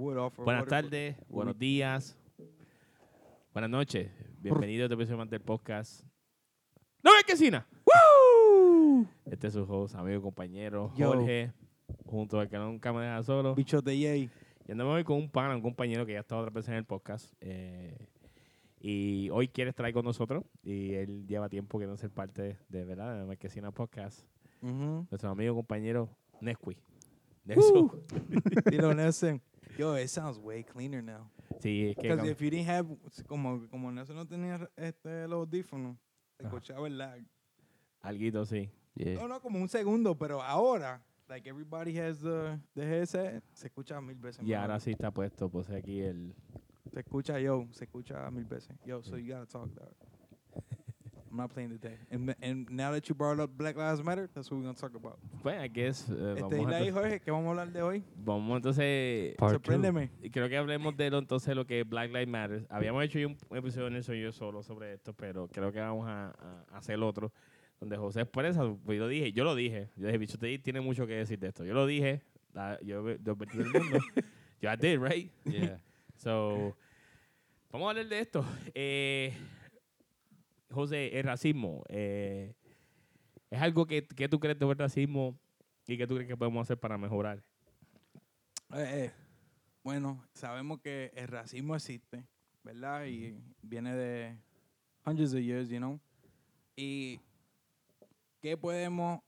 Buenas tardes, buenos días, buenas noches. Bienvenido a este episodio del podcast. ¡No es Quesina! ¡Woo! Este es su host, amigo y compañero Yo. Jorge, junto al que nunca me deja solo. Bichos de Yay. Y andamos hoy con un pana, un compañero que ya estado otra vez en el podcast. eh, y hoy quiere estar ahí con nosotros. Y él lleva tiempo que no ser parte de, verdad de Marquesina Podcast. Ujú. Nuestro amigo y compañero Nesqui. Nelson. Dilo, Nelson. Yo, it sounds way cleaner now. Sí, es que Because if you didn't have, como, como Nelson no tenía este, los audífonos, escuchaba el lag. alguito sí. No, no, como un segundo, pero ahora, like everybody has the, the headset, se escucha mil veces Y ahora sí está puesto, pues aquí el... Se escucha yo, se escucha mil veces. Yo, so you gotta talk that. I'm not playing today. And, and now that you brought up Black Lives Matter, that's what we're gonna talk about. Pues, I guess, eh, Este, vamos, ahí, Jorge, ¿qué vamos a hablar de hoy? vamos entonces... Part two. Sorpréndeme. y Creo que hablemos de lo entonces lo que es Black Lives Matter. Habíamos hecho un episodio en eso yo solo sobre esto, pero creo que vamos a, a hacer otro donde José expresa, pues yo lo dije, yo lo dije, yo dije, bicho, usted tiene mucho que decir de esto. Yo lo dije, la- yo yo advertí al mundo. yo I did, right? Yeah. So, vamos a hablar de esto. Eh, José, el racismo, eh, ¿es algo que, que tú crees sobre el racismo y que tú crees que podemos hacer para mejorar? Eh, bueno, sabemos que el racismo existe, ¿verdad? Y viene de hundreds of years, you know. Y ¿qué podemos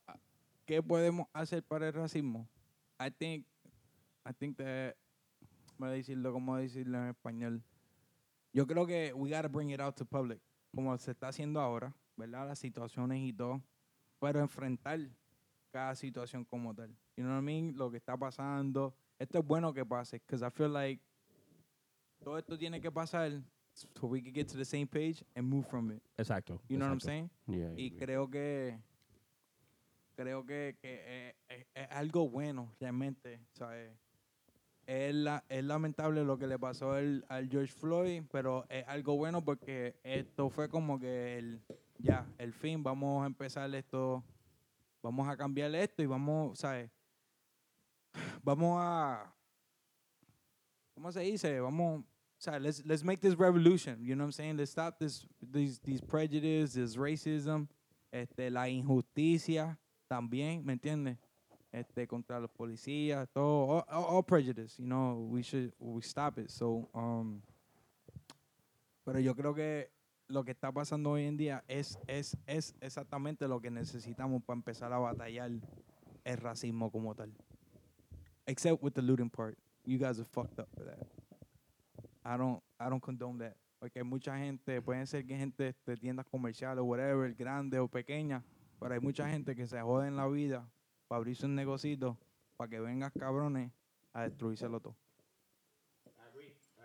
qué podemos hacer para el racismo? I think I think that voy a decirlo como decirlo en español. Yo creo que we gotta bring it out to public, como se está haciendo ahora, ¿verdad? Las situaciones y todo, pero enfrentar cada situación como tal. You know what I mean? Lo que está pasando. Esto es bueno que pase, because I feel like todo esto tiene que pasar so we can get to the same page and move from it. Exacto. You know what I'm exacto. saying? Yeah. Y creo que creo que, que eh, es, es algo bueno realmente, ¿sabes? Es, la- es lamentable lo que le pasó al, George Floyd, pero es algo bueno porque esto fue como que el, ya, el fin, vamos a empezar esto, vamos a cambiar esto y vamos, ¿sabes? Vamos a, ¿cómo se dice? Vamos, sea, let's, let's make this revolution, you know what I'm saying? Let's stop this, these, these prejudice, this racism, este, la injusticia también, ¿me entiendes? Este, contra los policías, todo, all, all- prejudice, you know, we should, we stop it. So, um, pero yo creo que lo que está pasando hoy en día es, es, es exactamente lo que necesitamos para empezar a batallar el racismo como tal. Except with the looting part. You guys are fucked up for that. I don't, I don't condone that. Porque mucha gente, pueden ser que gente de tiendas comerciales whatever, grande o pequeña, pero hay mucha gente que se jode en la vida para abrirse un negocito para que vengan cabrones a destruírselo todo.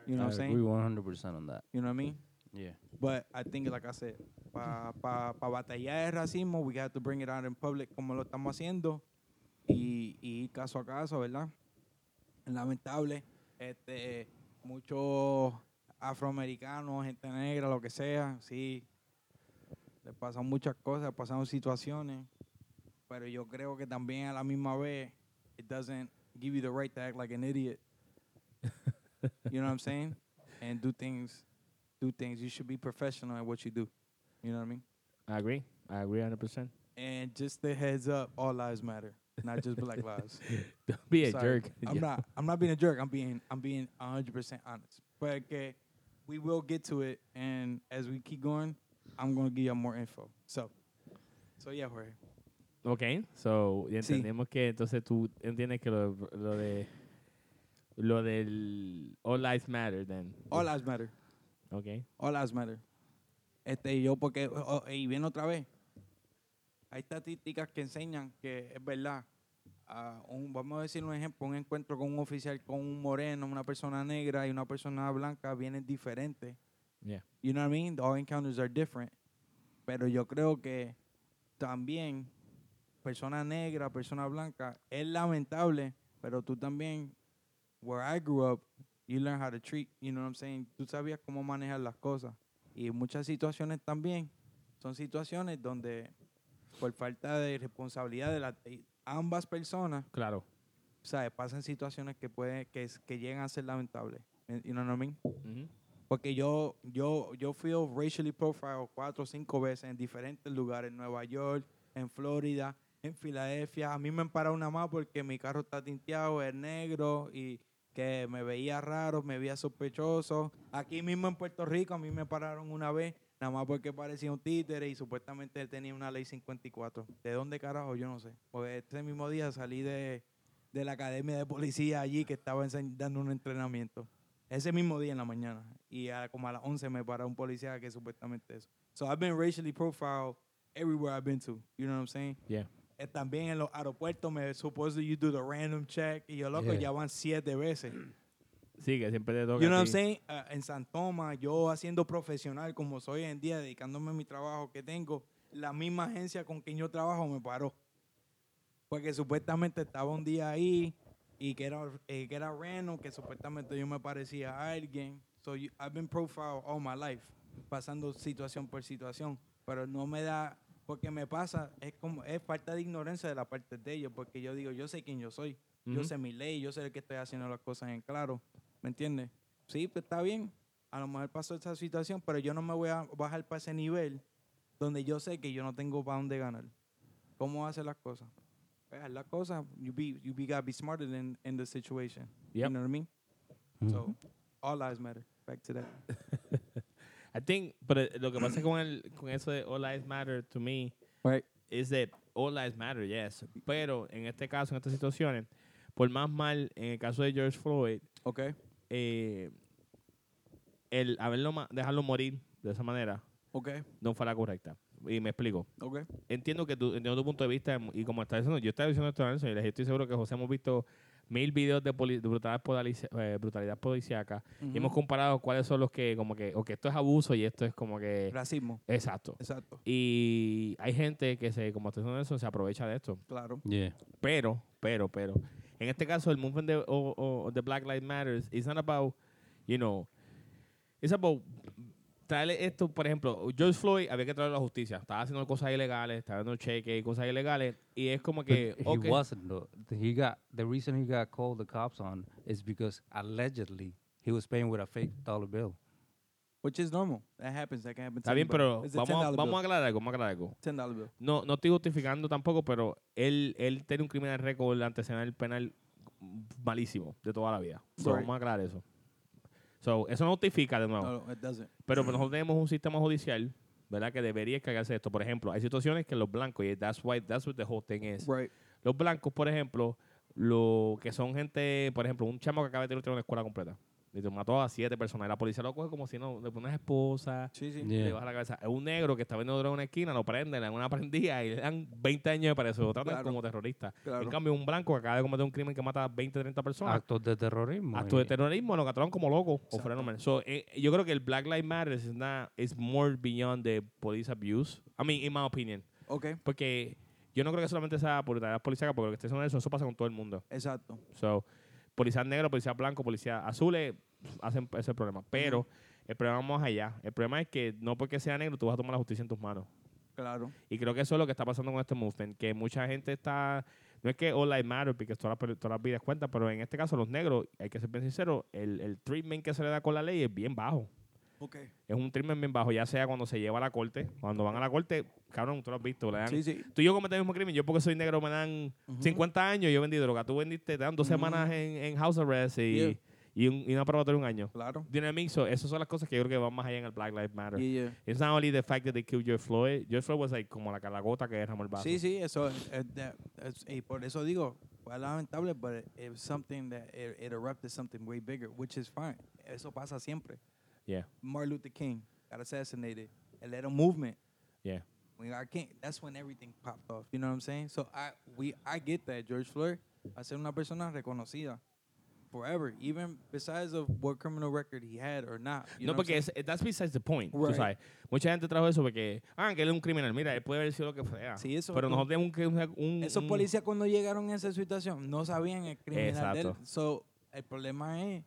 You know what I'm agree saying? 100% on that. You know what I mean? Yeah. But I think, like I said, para pa, pa batallar el racismo, we have to bring it out in public como lo estamos haciendo y, y caso a caso, ¿verdad? Lamentable, este, muchos afroamericanos, gente negra, lo que sea, sí, les pasan muchas cosas, pasan situaciones, pero yo creo que también a la misma vez, it doesn't give you the right to act like an idiot. you know what I'm saying? And do things do things. You should be professional at what you do. You know what I mean? I agree. I agree 100%. And just the heads up, all lives matter, not just black lives. Don't be a Sorry. jerk. I'm Yeah. not. I'm not being a jerk. I'm being. I'm being 100 percent honest. But okay, we will get to it, and as we keep going, I'm gonna give y'all more info. So, so yeah, Jorge. Ok, so, ya Sí. entendemos que entonces tú entiendes que lo, lo de lo del All Lives Matter, then. All lives matter. Ok. All lives matter. Este, yo porque, oh, oh, y viene otra vez. Hay estadísticas que enseñan que es verdad. ah, un- vamos a decir un ejemplo, un encuentro con un oficial con un moreno, una persona negra y una persona blanca vienen diferentes. Yeah. You know what I mean? All encounters are different. Pero yo creo que también persona negra, persona blanca, es lamentable, pero tú también, where I grew up, you learn how to treat, you know what I'm saying? Tú sabías cómo manejar las cosas. Y muchas situaciones también son situaciones donde por falta de responsabilidad de, la- de ambas personas Claro. ¿sabes? Pasan situaciones que pueden, que, que llegan a ser lamentables. You know what I mean? Porque yo, yo, yo fui racially profiled cuatro o cinco veces en diferentes lugares, en Nueva York, en Florida, en Filadelfia. A mí me han parado una más porque mi carro está tinteado, es negro y que me veía raro, me veía sospechoso. Aquí mismo en Puerto Rico a mí me pararon una vez, nada más porque parecía un títere y supuestamente él tenía una ley 54. ¿De dónde carajo? Yo no sé. Porque ese mismo día salí de, de la academia de policía allí que estaba dando un entrenamiento. Ese mismo día en la mañana. Y a, como a las 11 me paró un policía que supuestamente eso. So I've been racially profiled everywhere I've been to. You know what I'm saying? Yeah. Eh, también en los aeropuertos me supposed you do the random check. Y yo, loco, Yeah. ya van siete veces. Sí, que siempre te toca. You know what I'm saying? Ah, en San Tomás, yo haciendo profesional como soy hoy en día, dedicándome a mi trabajo que tengo, la misma agencia con quien yo trabajo me paró. Porque supuestamente estaba un día ahí y que era, eh, que era random, que supuestamente yo me parecía a alguien. So you- I've been profiled all my life, pasando situación por situación. Pero no me da, porque me pasa, es como, es falta de ignorancia de la parte de ellos, porque yo digo, yo sé quién yo soy. Yo sé mi ley, yo sé que estoy haciendo las cosas en claro. ¿Me entiendes? Sí, pues está bien. A lo mejor pasó esa situación, pero yo no me voy a bajar para ese nivel donde yo sé que yo no tengo para dónde ganar. ¿Cómo hacer las cosas? Pues, haz las cosas, you be, you be, gotta be smarter in, in the situation. You Yep. know what I mean? So, all lives matter. Back to that. I think, pero lo que pasa con, el, con eso de All Lives Matter to me Right. is that All Lives Matter, yes. Pero en este caso, en estas situaciones, por más mal, en el caso de George Floyd, Okay. eh, el haberlo dejarlo morir de esa manera Okay. no fue la correcta. Y me explico. Okay. Entiendo que tú, entiendo tu punto de vista y como estás diciendo, yo estaba diciendo esto y les estoy seguro que José hemos visto mil videos de, poli- de brutalidad, polici- eh, brutalidad policíaca y hemos comparado cuáles son los que como que, o que esto es abuso y esto es como que... Racismo. Exacto. Exacto. Y hay gente que se, como está diciendo Nelson, se aprovecha de esto. Claro. Yeah. Pero, pero, pero, en este caso el movement de, o- o- de Black Lives Matter is not about, you know, it's about traerle esto, por ejemplo, George Floyd había que traerlo a la justicia. Estaba haciendo cosas ilegales, estaba dando cheques y cosas ilegales. Y es como que, But ok, he wasn't though. The- He got the reason he got called the cops on is because allegedly he was paying with a fake dollar bill. Which is normal. That happens. That can happen. está bien, pero vamos, a- $10 vamos a aclarar algo, vamos a aclarar algo. $10 bill. No, no estoy justificando tampoco, pero él, él tiene un criminal récord antecedente penal malísimo de toda la vida. So, Right. vamos a aclarar eso. So, eso no justifica de nuevo. No, it doesn't. Pero nosotros tenemos un sistema judicial, ¿verdad? Que debería encargarse de esto. Por ejemplo, hay situaciones que los blancos, y that's why, that's what the whole thing is. Right. Los blancos, por ejemplo, lo que son gente, por ejemplo, un chamo que acaba de tirar una escuela completa. Y te mató a siete personas. Y la policía lo coge como si no, le pone una esposa, Sí, sí. Yeah. le baja la cabeza. Es un negro que está vendiendo droga en una esquina, lo prenden, le dan una prendida y le dan 20 años de preso. Lo tratan Claro. como terrorista. Claro. En cambio, un blanco que acaba de cometer un crimen que mata a 20, 30 personas. Actos de terrorismo. Acto de terrorismo, lo capturaron como loco o fenómeno. So, eh, yo creo que el Black Lives Matter not, is more beyond the police abuse. I mean, in my opinion. Okay. Porque yo no creo que solamente sea por la policía, porque lo que estoy diciendo eso, eso pasa con todo el mundo. Exacto. So, policías negros, policías blancos, policías azules hacen ese problema. Pero el problema va más allá. El problema es que no porque sea negro tú vas a tomar la justicia en tus manos. Claro. Y creo que eso es lo que está pasando con este movement, que mucha gente está... No es que all lives matter, porque todas las, todas las vidas cuentan, pero en este caso los negros, hay que ser bien sincero, el, el treatment que se le da con la ley es bien bajo. Okay. Es un treatment bien bajo, ya sea cuando se lleva a la corte, cuando van a la corte, cabrón, tú lo has visto, le dan... Sí, sí. Tú y yo cometemos el mismo crimen, yo porque soy negro me dan Ujú. 50 años, yo vendí droga, tú vendiste, te dan dos semanas en, en house arrest y, Yeah. Y, un, y una probatoria de un año. Claro. Mean? So, esas son las cosas que yo creo que van más allá en el Black Lives Matter. Yeah, yeah. It's not only the fact that they killed George Floyd. George Floyd was like como la, la gota que derramó el vaso. Sí, sí, eso es, es de- es- y por eso digo, fue lamentable, but it was something that it, it erupted something way bigger, which is fine. Eso pasa siempre. Yeah, Martin Luther King got assassinated. It led a movement. yeah. When I can't, that's when everything popped off. You know what I'm saying? So I we I get that George Floyd a ser una persona reconocida forever, even besides of what criminal record he had or not. You no, know porque es, that's besides the point. tú Right. sabes. Mucha gente trajo eso porque, ah, que él es un criminal. Mira, él puede haber sido lo que sea. Sí, eso- Pero no. nosotros tenemos que un, un- Esos policías cuando llegaron a esa situación no sabían el criminal de él. Exacto. So, el problema es,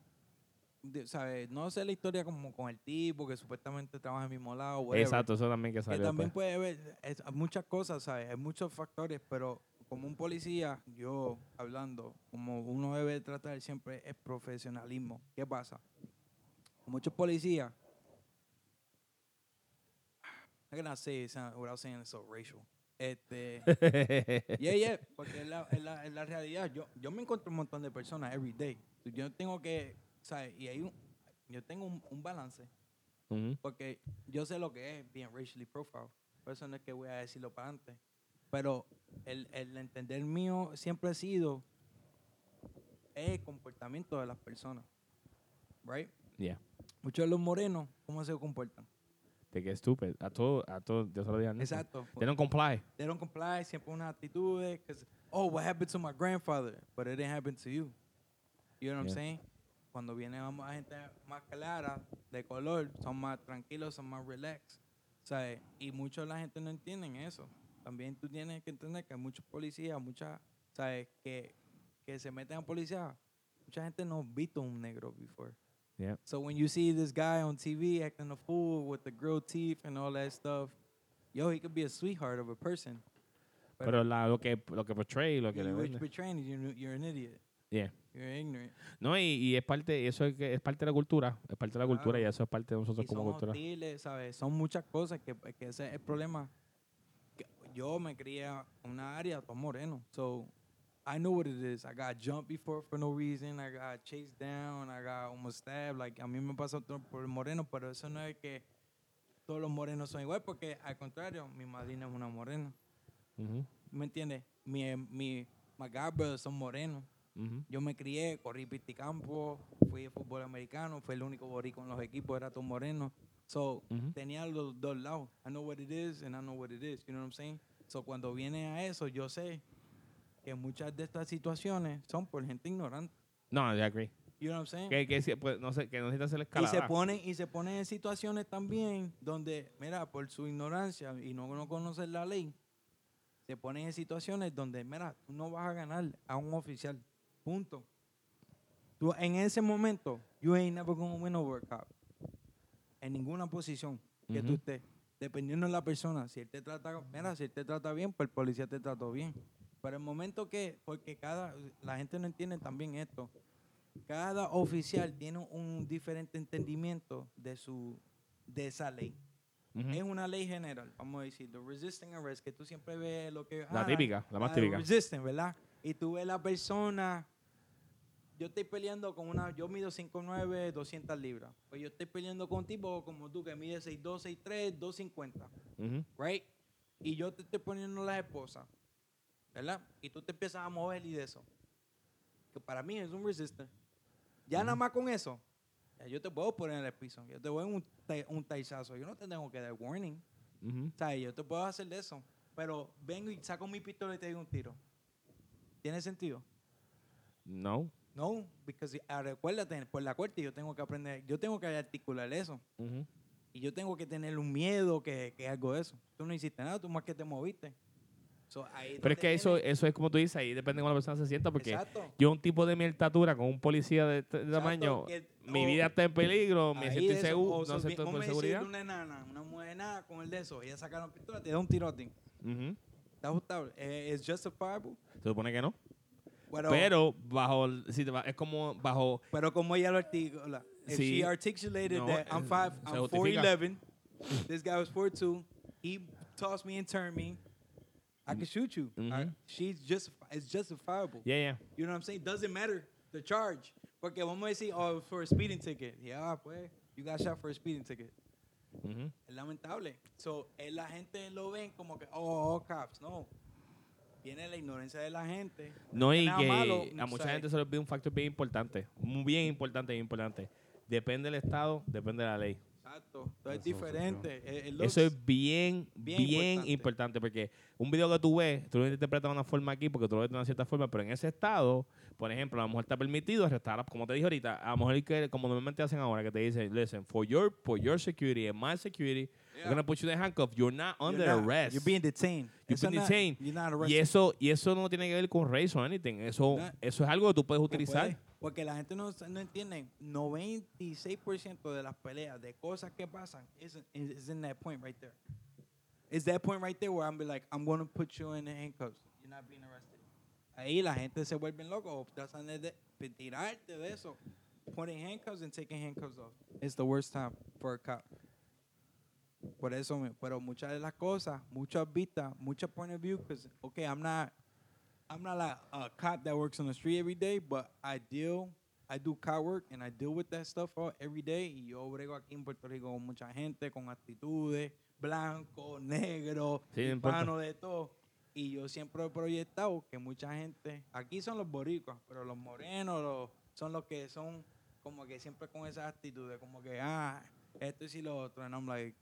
de- ¿sabes? No sé la historia como con el tipo que supuestamente trabaja en el mismo lado. whatever. Exacto, eso también que Que salió. también después. puede haber es- muchas cosas, ¿sabes? Hay muchos factores, pero como un policía, yo hablando, como uno debe tratar siempre es profesionalismo. ¿Qué pasa? Muchos policías, I'm gonna say it without saying it's so racial. Este, yeah, yeah, porque es la, es la, es la realidad. Yo, yo me encuentro un montón de personas every day. Yo tengo que, ¿sabes? Y hay un, yo tengo un, un balance. Ujú. Porque yo sé lo que es bien racially profile. Por eso no es que voy a decirlo para antes. Pero el, el entender mío siempre ha sido el comportamiento de las personas. Right? Yeah. Muchos de los morenos, ¿cómo se comportan? De que estúpido. A todo, a todo, yo se lo Nelson. Exacto. They don't comply. They don't comply, siempre una actitud de, oh, what happened to my grandfather? But it didn't happen to you. You know what I'm saying? Cuando viene vamos, a gente más clara, de color, son más tranquilos, son más relax. ¿Sabes? Y mucho de la gente no entienden eso. También tú tienes que entender que hay muchos policías, muchas, ¿sabes? Que, que se meten a policía. Mucha gente no ha visto un negro before. Yeah. So when you see this guy on TV acting a fool with the grilled teeth and all that stuff, yo, he could be a sweetheart of a person. Pero la, lo que lo que portray, lo que le you're vende. betraying it, you're, you're an idiot. Yeah. You're ignorant. No, y, y es parte, eso es, que es parte de la cultura, es parte de la cultura Claro. y eso es parte de nosotros Y como son cultura. hostiles, ¿sabes? Son muchas cosas que, que ese es el problema. Yo me crié en una área todo moreno. So, I know what it is. I got jumped before for no reason. I got chased down. I got almost stabbed. Like, a mí me pasó todo por el moreno, pero eso no es que todos los morenos son igual, porque al contrario, mi madrina es una morena. ¿Me entiendes? Mi, mi, my god brothers son morenos. Yo me crié, corrí pisticampo, fui de fútbol americano, fue el único boricua en los equipos, era todo moreno. So, tenía los dos lados. I know what it is and I know what it is. You know what I'm saying? So, cuando viene a eso, yo sé que muchas de estas situaciones son por gente ignorante. No, I agree. You know what I'm saying? Que, que, pues, no sé, que no necesita hacer y escalada. se ponen y se ponen en situaciones también donde, mira, por su ignorancia y no, no conocer la ley, se ponen en situaciones donde, mira, tú no vas a ganar a un oficial. Punto. Tú en ese momento, you ain't never gonna win over a cop. En ninguna posición que tú estés. Dependiendo de la persona. Si él te trata, mira, si él te trata bien, pues el policía te trató bien. Pero el momento que, porque cada, la gente no entiende también esto. Cada oficial tiene un diferente entendimiento de su, de esa ley. Es una ley general, vamos a decir, the resisting arrest, que tú siempre ves lo que... La ah, típica, la más ah, típica. Resisting, ¿verdad? Y tú ves la persona, yo estoy peleando con una, yo mido 5'9", 200 libras. Pues yo estoy peleando con un tipo como tú que mide 6'2", 6'3", 250, Ujú. right? Y yo te estoy poniendo las esposas, ¿verdad? Y tú te empiezas a mover y de eso. Que para mí es un resistor. Ya nada más con eso, ya yo te puedo poner en el piso. Yo te voy un, un taizazo. Yo no te tengo que dar warning. Ujú. O sea, yo te puedo hacer de eso. Pero vengo y saco mi pistola y te doy un tiro. ¿Tiene sentido? No. No, porque recuérdate, por la corte yo tengo que aprender, yo tengo que articular eso. Ujú. Y yo tengo que tener un miedo que, que algo de eso. Tú no hiciste nada, tú más que te moviste. So, ahí Pero es que eso, eso es como tú dices, ahí depende de cómo la persona se sienta, porque Exacto. yo un tipo de mi estatura con un policía de este Exacto, tamaño, que- mi o- vida está en peligro, me siento inseguro, no siento a decirle seguridad. una enana, una mujer nada con el de eso. Ella saca la pistola, te da un tirote. Ujú. ¿Está ajustable? Eh, ¿Es justifiable? Se supone que no. Bueno, Pero bajo, si te va- es como bajo, Pero como ella lo articula, if Sí. she articulated No, that I'm eh, five, I'm 4'11", this guy was 4'2", he tossed me and turned me, I can shoot you. I- Mhm. she's just, it's justifiable. yeah, yeah. You know what I'm saying? Doesn't matter the charge. Porque vamos a decir, oh, for a speeding ticket. Yeah, pues, you got shot for a speeding ticket. Ujú. Es lamentable. So, eh, la gente lo ven como que, oh, all cops. No. Viene la ignorancia de la gente. No, y que malo, a mucha gente se le olvida un factor bien importante, muy bien importante, bien importante. Depende del Estado, depende de la ley. Exacto. Todo es diferente. It- it Eso es bien, bien, bien importante. importante. porque un video que tú ves, tú lo interpretas de una forma aquí porque tú lo ves de una cierta forma, pero en ese estado, por ejemplo, a lo mejor está permitido arrestar, como te dije ahorita, a lo mejor que, como normalmente hacen ahora, que te dicen, listen, for your, for your security and my security. We're gonna put you in handcuffs, you're not You're under not- arrest. You're being detained. You're Eso being not- detained. You're not y arrested. eso, y eso no tiene que ver con race o anything, eso, No. eso es algo que tú puedes utilizar. puede, Porque la gente no, no entiende. 96% de las peleas, de cosas que pasan, is, is in that point right there. It's that point right there where I'm be like, I'm going to put you in the handcuffs. You not being arrested. Ahí la gente se vuelve loco, tratan de, de tirarte de eso. Putting handcuffs and taking handcuffs off. It's the worst time for a cop. Por eso, me- pero muchas de las cosas, muchas vistas, muchas point of view, because, okay, I'm not, I'm not like a cop that works on the street every day, but I deal, I do cop work and I deal with that stuff all, every day. Y yo brego aquí en Puerto Rico con mucha gente, con actitudes, blanco, negro, Sí, hispano, de todo. Y yo siempre he proyectado que mucha gente, aquí son los boricuas, pero los morenos los- son los que son como que siempre con esas actitudes, como que, ah, esto y si lo otro. And I'm like,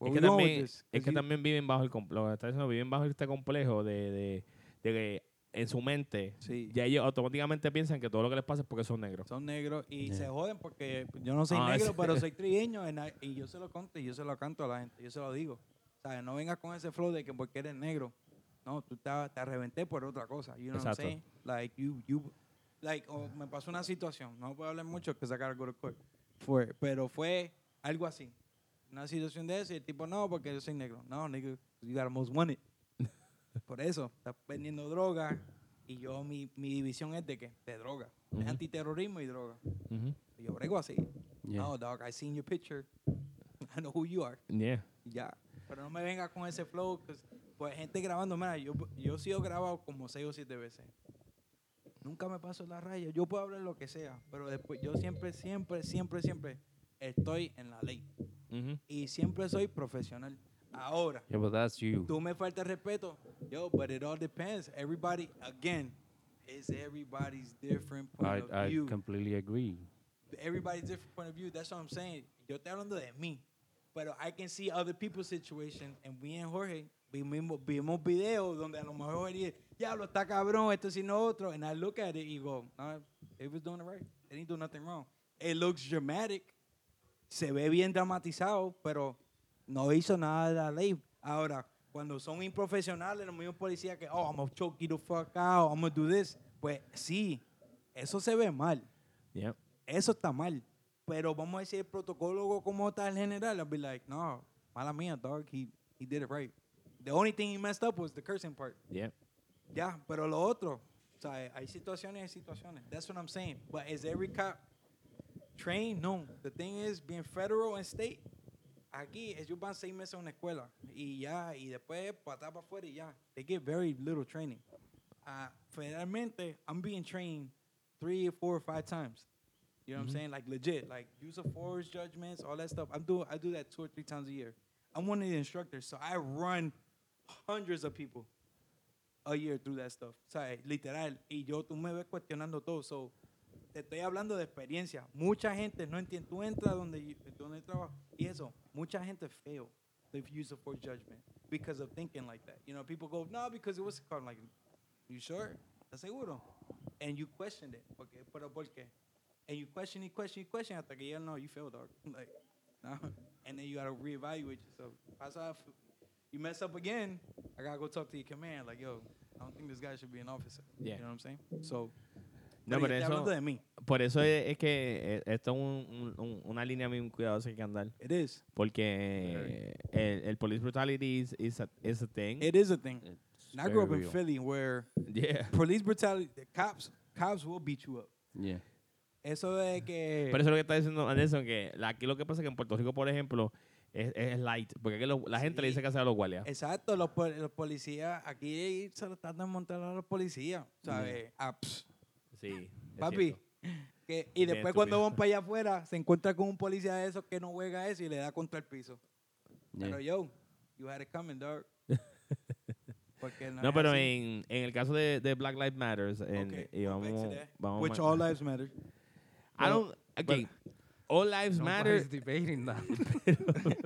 Es que, también, this? es que you- también viven bajo el complejo, lo que está diciendo, viven bajo este complejo de, de, de que en su mente Sí. ya ellos automáticamente piensan que todo lo que les pasa es porque son negros. Son negros y Yeah. se joden porque yo no soy Ah, negro, pero soy trigueño y yo se lo conto y yo se lo canto a la gente, yo se lo digo. O sea, no vengas con ese flow de que porque eres negro. No, tú te, te reventé por otra cosa. You know what I'm Exacto. saying? Like, you, you, like, oh, me pasó una situación, no puedo hablar mucho que sacar de court. Fue, pero fue algo así. Una situación de eso y el tipo, no, porque yo soy negro. No, nigga, you got most wanted. Por eso, estás vendiendo droga y yo, mi, mi división es de qué? De droga. Ujú. Es antiterrorismo y droga. Y yo brego así. Yeah. No, dog, I seen your picture. I know who you are. Yeah. Ya. Pero no me venga con ese flow. 'cause, Pues gente grabando, mira, yo, yo he sido grabado como seis o siete veces. Nunca me paso la raya. Yo puedo hablar lo que sea, pero después yo siempre, siempre, siempre, siempre estoy en la ley. Y siempre soy profesional. Ahora, Yeah, but that's you. tú me falta respeto. Yo, but it all depends. Everybody, again, it's everybody's different point I, of I view. completely agree. everybody's different point of view. That's what I'm saying. Yo estoy hablando de mí. Pero I can see other people's situation. And we and Jorge vimos, vimos videos donde a lo mejor Jorge dice, diablo, está cabrón, esto sino otro. And I look at it y go, no, they was doing it right. They didn't do nothing wrong. It looks dramatic. Se ve bien dramatizado, pero no hizo nada de la ley. Ahora, cuando son improfesionales, los mismos policías que, oh, I'm gonna choke you the fuck out, I'm gonna do this. Pues sí, eso se ve mal. Yeah. Eso está mal. Pero vamos a decir el protocolo como el general. I'll be like, no, mala mía, dog. He, he did it right. The only thing he messed up was the cursing part. Yeah. Ya, pero lo otro. O sea, hay situaciones y situaciones. That's what I'm saying. But is every cop trained? No. The thing is, being federal and state, aquí ellos van seis meses a una escuela y ya, y después patar para afuera y ya. They get very little training. Uh, federalmente, I'm being trained three, four, or five times. You know what I'm saying? Like legit, like use of force judgments, all that stuff. I'm do I do that two or three times a year. I'm one of the instructors, so I run hundreds of people a year through that stuff. O sea, literal. Y yo, tú me ves cuestionando todo. So, te estoy hablando de experiencia. Mucha gente no entiende. Tú entras donde, donde trabajo y eso. Mucha gente fail the use of force judgment because of thinking like that. You know, people go, no, because it was called like, you sure? ¿Estás seguro? And you questioned it. Okay, pero ¿por qué? And you question, you question, you question hasta que ya no, you failed, dog. Like, no. And then you gotta reevaluate yourself. Pasa, you mess up again, I gotta go talk to your command. Like, yo, I don't think this guy should be an officer. Yeah. You know what I'm saying? So, No, pero eso, hablando de mí. por eso es, es que eh, esto es un- un- un- una línea muy cuidadosa que hay que andar. It is. Porque el, el police brutality is, is, a, is a thing. It is a thing. It's And I grew up very in real. Philly where yeah. police brutality, the cops, cops will beat you up. Yeah. Eso de que. Pero eso es lo que está diciendo Anderson, que aquí lo que pasa es que en Puerto Rico, por ejemplo, es, es light. Porque aquí lo- la gente le dice que hace a los guardias. Exacto, los, pol- los policías, aquí se lo están de montar a los policías, ¿sabes? Ah, pss, Sí. papi. que- y después cuando van para allá afuera, se encuentra con un policía de esos que no juega eso y le da contra el piso. Yeah. Pero yo, you had it coming, dog. No, es pero en, en el caso de, de Black Lives Matter, en- Okay, y vamos, vamos Which all lives matter. I don't, okay, all lives matter. Debating that.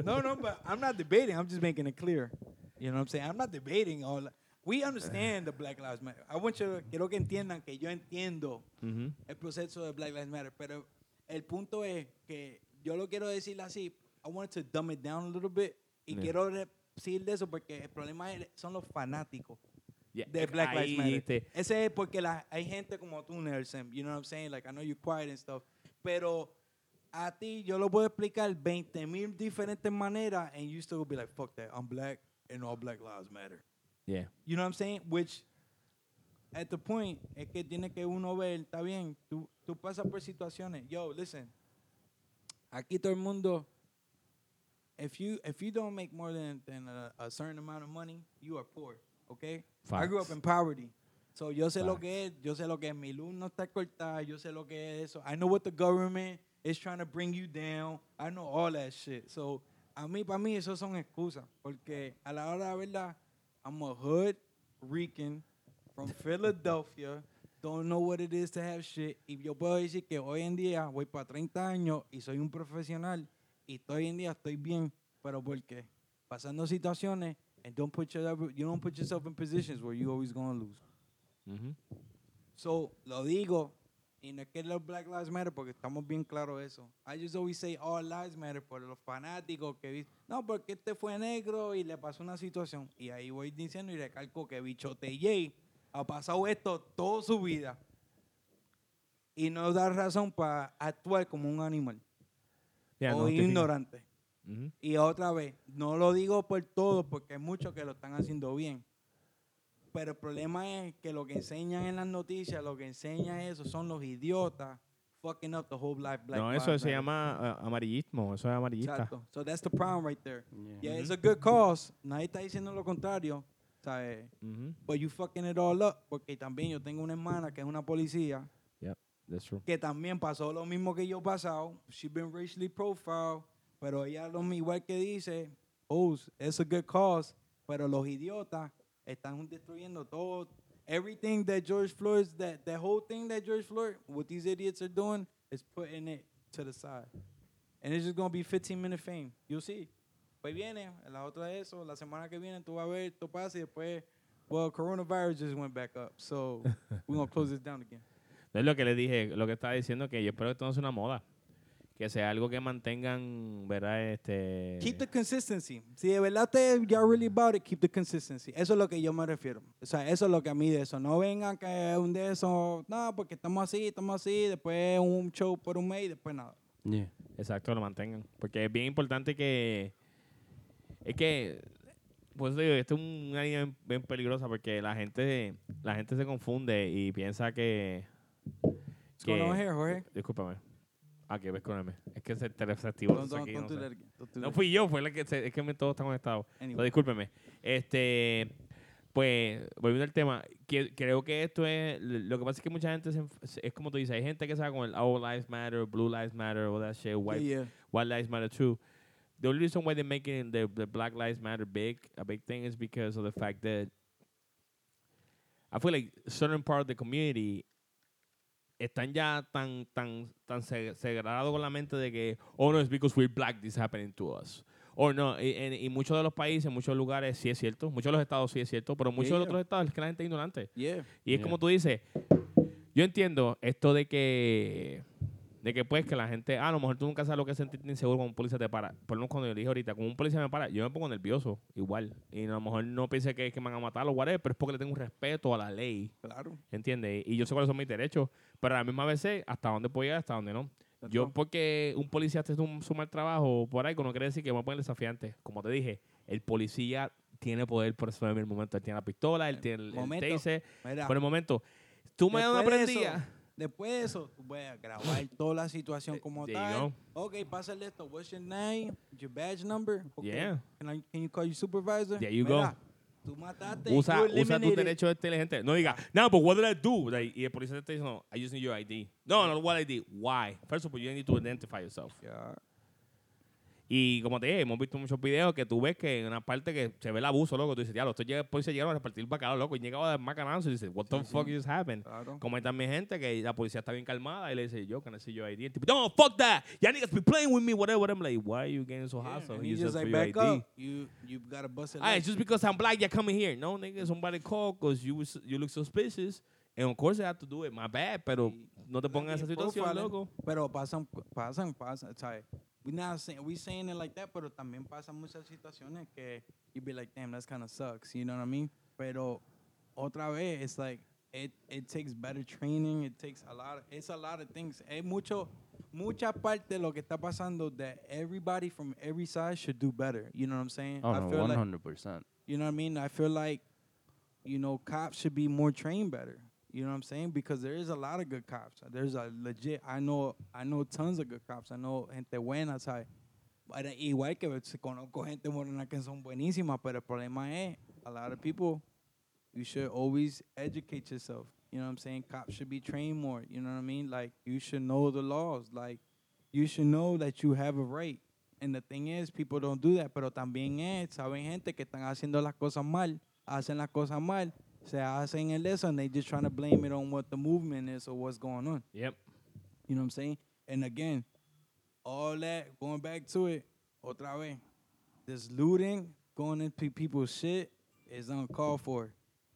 no, no, but I'm not debating. I'm just making it clear. You know what I'm saying? I'm not debating all. We understand the Black Lives Matter. I want you to, quiero que entiendan que yo entiendo el proceso de Black Lives Matter, pero el punto es que yo lo quiero decir así. I wanted to dumb it down a little bit y Yeah. quiero decir de eso porque el problema es- son los fanáticos Yeah, de Black ahí Lives Matter. Ese es porque la, hay gente como tú, Nelson, you know what I'm saying? Like, I know you're quiet and stuff, pero a ti yo lo puedo explicar 20 mil diferentes maneras and you still be like, fuck that, I'm black and all black lives matter. Yeah. You know what I'm saying? Which, at the point, es que tiene que uno ver, está bien, tú, tú pasas por situaciones. Yo, listen, aquí todo el mundo, if you if you don't make more than, than a, a certain amount of money, you are poor, okay? I grew up in poverty. So yo sé lo que es, yo sé lo que es, mi luz no está cortada, yo sé lo que es eso. I know what the government is trying to bring you down. I know all that shit. So, a mí, para mí, eso son excusas. Porque a la hora de la verdad, I'm a hood Rican from Philadelphia. Don't know what it is to have shit. Y yo puedo decir que hoy en día voy para 30 años y soy un profesional y hoy en día estoy bien. Pero ¿por qué? Pasando situaciones and don't put yourself, you don't put yourself in positions where you always going to lose. Ujú. So, lo digo, y no es que los Black Lives Matter, porque estamos bien claros eso. I just always say all lives matter por los fanáticos que dicen, no, porque este fue negro y le pasó una situación. Y ahí voy diciendo y recalco que Bichote J ha pasado esto toda su vida. Y no da razón para actuar como un animal Yeah, o no ignorante. Y otra vez, no lo digo por todos porque hay muchos que lo están haciendo bien. Pero el problema es que lo que enseñan en las noticias, lo que enseñan eso son los idiotas fucking up the whole life. Black No, eso Lives se llama ah, amarillismo. Eso es amarillista. Exacto. So that's the problem right there. Yeah. Yeah, it's a good cause. Nadie está diciendo lo contrario. ¿sabes? Ujú. But you fucking it all up. Porque también yo tengo una hermana que es una policía That's true. que también pasó lo mismo que yo he pasado. She been racially profiled, pero ella lo mismo igual que dice, oh, it's a good cause, pero los idiotas están destruyendo todo. Everything that George Floyd, that the whole thing that George Floyd, what these idiots are doing is putting it to the side. And it's just going to be 15 minute fame. You'll see. Pues viene, la otra de eso, la semana que viene tú vas a ver, esto pasa y después, well, coronavirus just went back up. So we're going to close this down again. Es lo que le dije, lo que estaba diciendo, que yo espero que esto no sea una moda. Que sea algo que mantengan, ¿verdad? Este... Keep the consistency. Si de verdad te you're really about it, keep the consistency. Eso es lo que yo me refiero. O sea, eso es lo que a mí de eso. No vengan que un de esos, no, porque estamos así, estamos así, después un show por un mes y después nada. Yeah. Exacto, lo mantengan. Porque es bien importante que. Es que. Pues digo, esto es una línea bien, bien peligrosa porque la gente, la gente se confunde y piensa que. Que- Jorge? Discúlpame. Ah, que ves con Es que se don't no sé. do No that fui yo, fue la que se- es que me, todos están conectados. Anyway. No, discúlpeme. Este, pues, volviendo al tema, que, creo que esto es, lo que pasa es que mucha gente, se es como tú dices, hay gente que sabe con el All Lives Matter, Blue Lives Matter, all that shit, white, Yeah, yeah. white Lives Matter too. The only reason why they're making the, the Black Lives Matter big, a big thing, is because of the fact that I feel like certain part of the community están ya tan tan tan se- segregados con la mente de que oh no it's because we're black this happening to us o no y, muchos de los países muchos lugares sí es cierto muchos de los estados sí es cierto pero muchos de los otros estados es que la gente es ignorante Yeah. y es Yeah. como tú dices, yo entiendo esto de que, de que pues que la gente, ah, a lo mejor tú nunca sabes lo que es sentirte inseguro cuando un policía te para. Por lo menos cuando yo dije ahorita, cuando un policía me para, yo me pongo nervioso, igual. Y a lo mejor no piense que, que me van a matar o whatever, pero es porque le tengo un respeto a la ley, Claro. ¿entiendes? Y yo sé cuáles son mis derechos, pero a la misma vez sé hasta dónde puedo llegar, hasta dónde no. That's Yo porque un policía esté un, su mal trabajo por algo no quiere decir que me voy a poner desafiante. Como te dije, el policía tiene poder por eso en el momento. Él tiene la pistola, él tiene el, el Momento. taser, Mira, por el momento, tú me das una prendida. Después de eso, tú puedes grabar toda la situación como there you tal. Ok, pásale esto. What's your name? Your badge number? Okay. Yeah. Can, I, can you call your supervisor? There you Mira, go. Tú mataste. Usa, you usa tu eliminated. derecho inteligente. No diga, no, but what did I do? Like, y el policía te está diciendo, I just need your ID. No, no, what ID? Why? First of all, you need to identify yourself. Yeah. Y como te dije, hemos visto muchos videos que tú ves que en una parte que se ve el abuso, loco. Tú dices, ya, los policías llegaron a repartir bacalao, loco. Y llegaba de macanazo y dices, what the Sí, fuck sí. just happened? Claro. Hay también gente que la policía está bien calmada y le dice, yo, can I see your ID? El tipo, no, fuck that. Ya niggas be playing with me, whatever, whatever. I'm like, why are you getting so Yeah, hostile? and You just like back ID. up. You you gotta bust it. Ah, it's just because I'm black, you're coming here. No, nigga, somebody called because you, was- you look suspicious. And of course I have to do it. My bad, pero no te pongas en esa situación, loco. Pero pasan, pasan, pasan. ¿sabes? We not saying we saying it like that, pero también pasan muchas situaciones que you be like, damn, that's kind of sucks. You know what I mean? Pero otra vez, it's like it it takes better training. It takes a lot. Of, it's a lot of things. Hay mucho, mucha parte de lo que está pasando that everybody from every side should do better. You know what I'm saying? Oh I no, feel one like hundred percent. you know what I mean? I feel like you know, cops should be more trained better. You know what I'm saying? Because there is a lot of good cops. There's a legit. I know. I know tons of good cops. I know gente buena, ¿sabes? Pero igual que conozco gente morena que son buenísimas, pero el problema es a lot of people. You should always educate yourself. You know what I'm saying? Cops should be trained more. You know what I mean? Like you should know the laws. Like you should know that you have a right. And the thing is, people don't do that. Pero también es, saben gente que están haciendo las cosas mal, hacen las cosas mal, se hacen el eso, and listen, they just trying to blame it on what the movement is or what's going on. Yep. You know what I'm saying? And again, all that going back to it, otra vez, this looting, going into people's shit is uncalled for.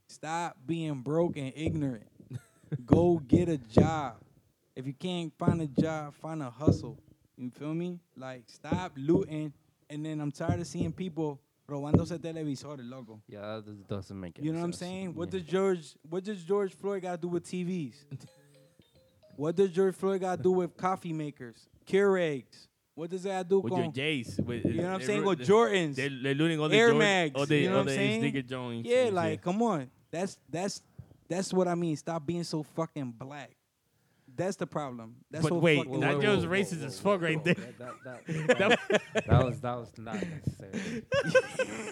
Stop being broke and ignorant. Go get a job. If you can't find a job, find a hustle. You feel me? Like stop looting. And then I'm tired of seeing people robándose televisores, loco. Yeah, that just doesn't make any You know what I'm sense. saying? What Yeah. does George what does George Floyd got to do with TVs? what does George Floyd got to do with coffee makers, Keurigs? What does that do With your con Jays. With, You know what I'm they're saying? ru- With Jordans. They're, they're looting all the Air Jordan- Mags, all the, you know all what I'm the saying? sneaker joints. Yeah, like shit. come on. That's that's that's what I mean. Stop being so fucking black. That's the problem. That's But what wait, fucking that whoa, racist whoa, as fuck right there. That, that, that, that was that was not necessary.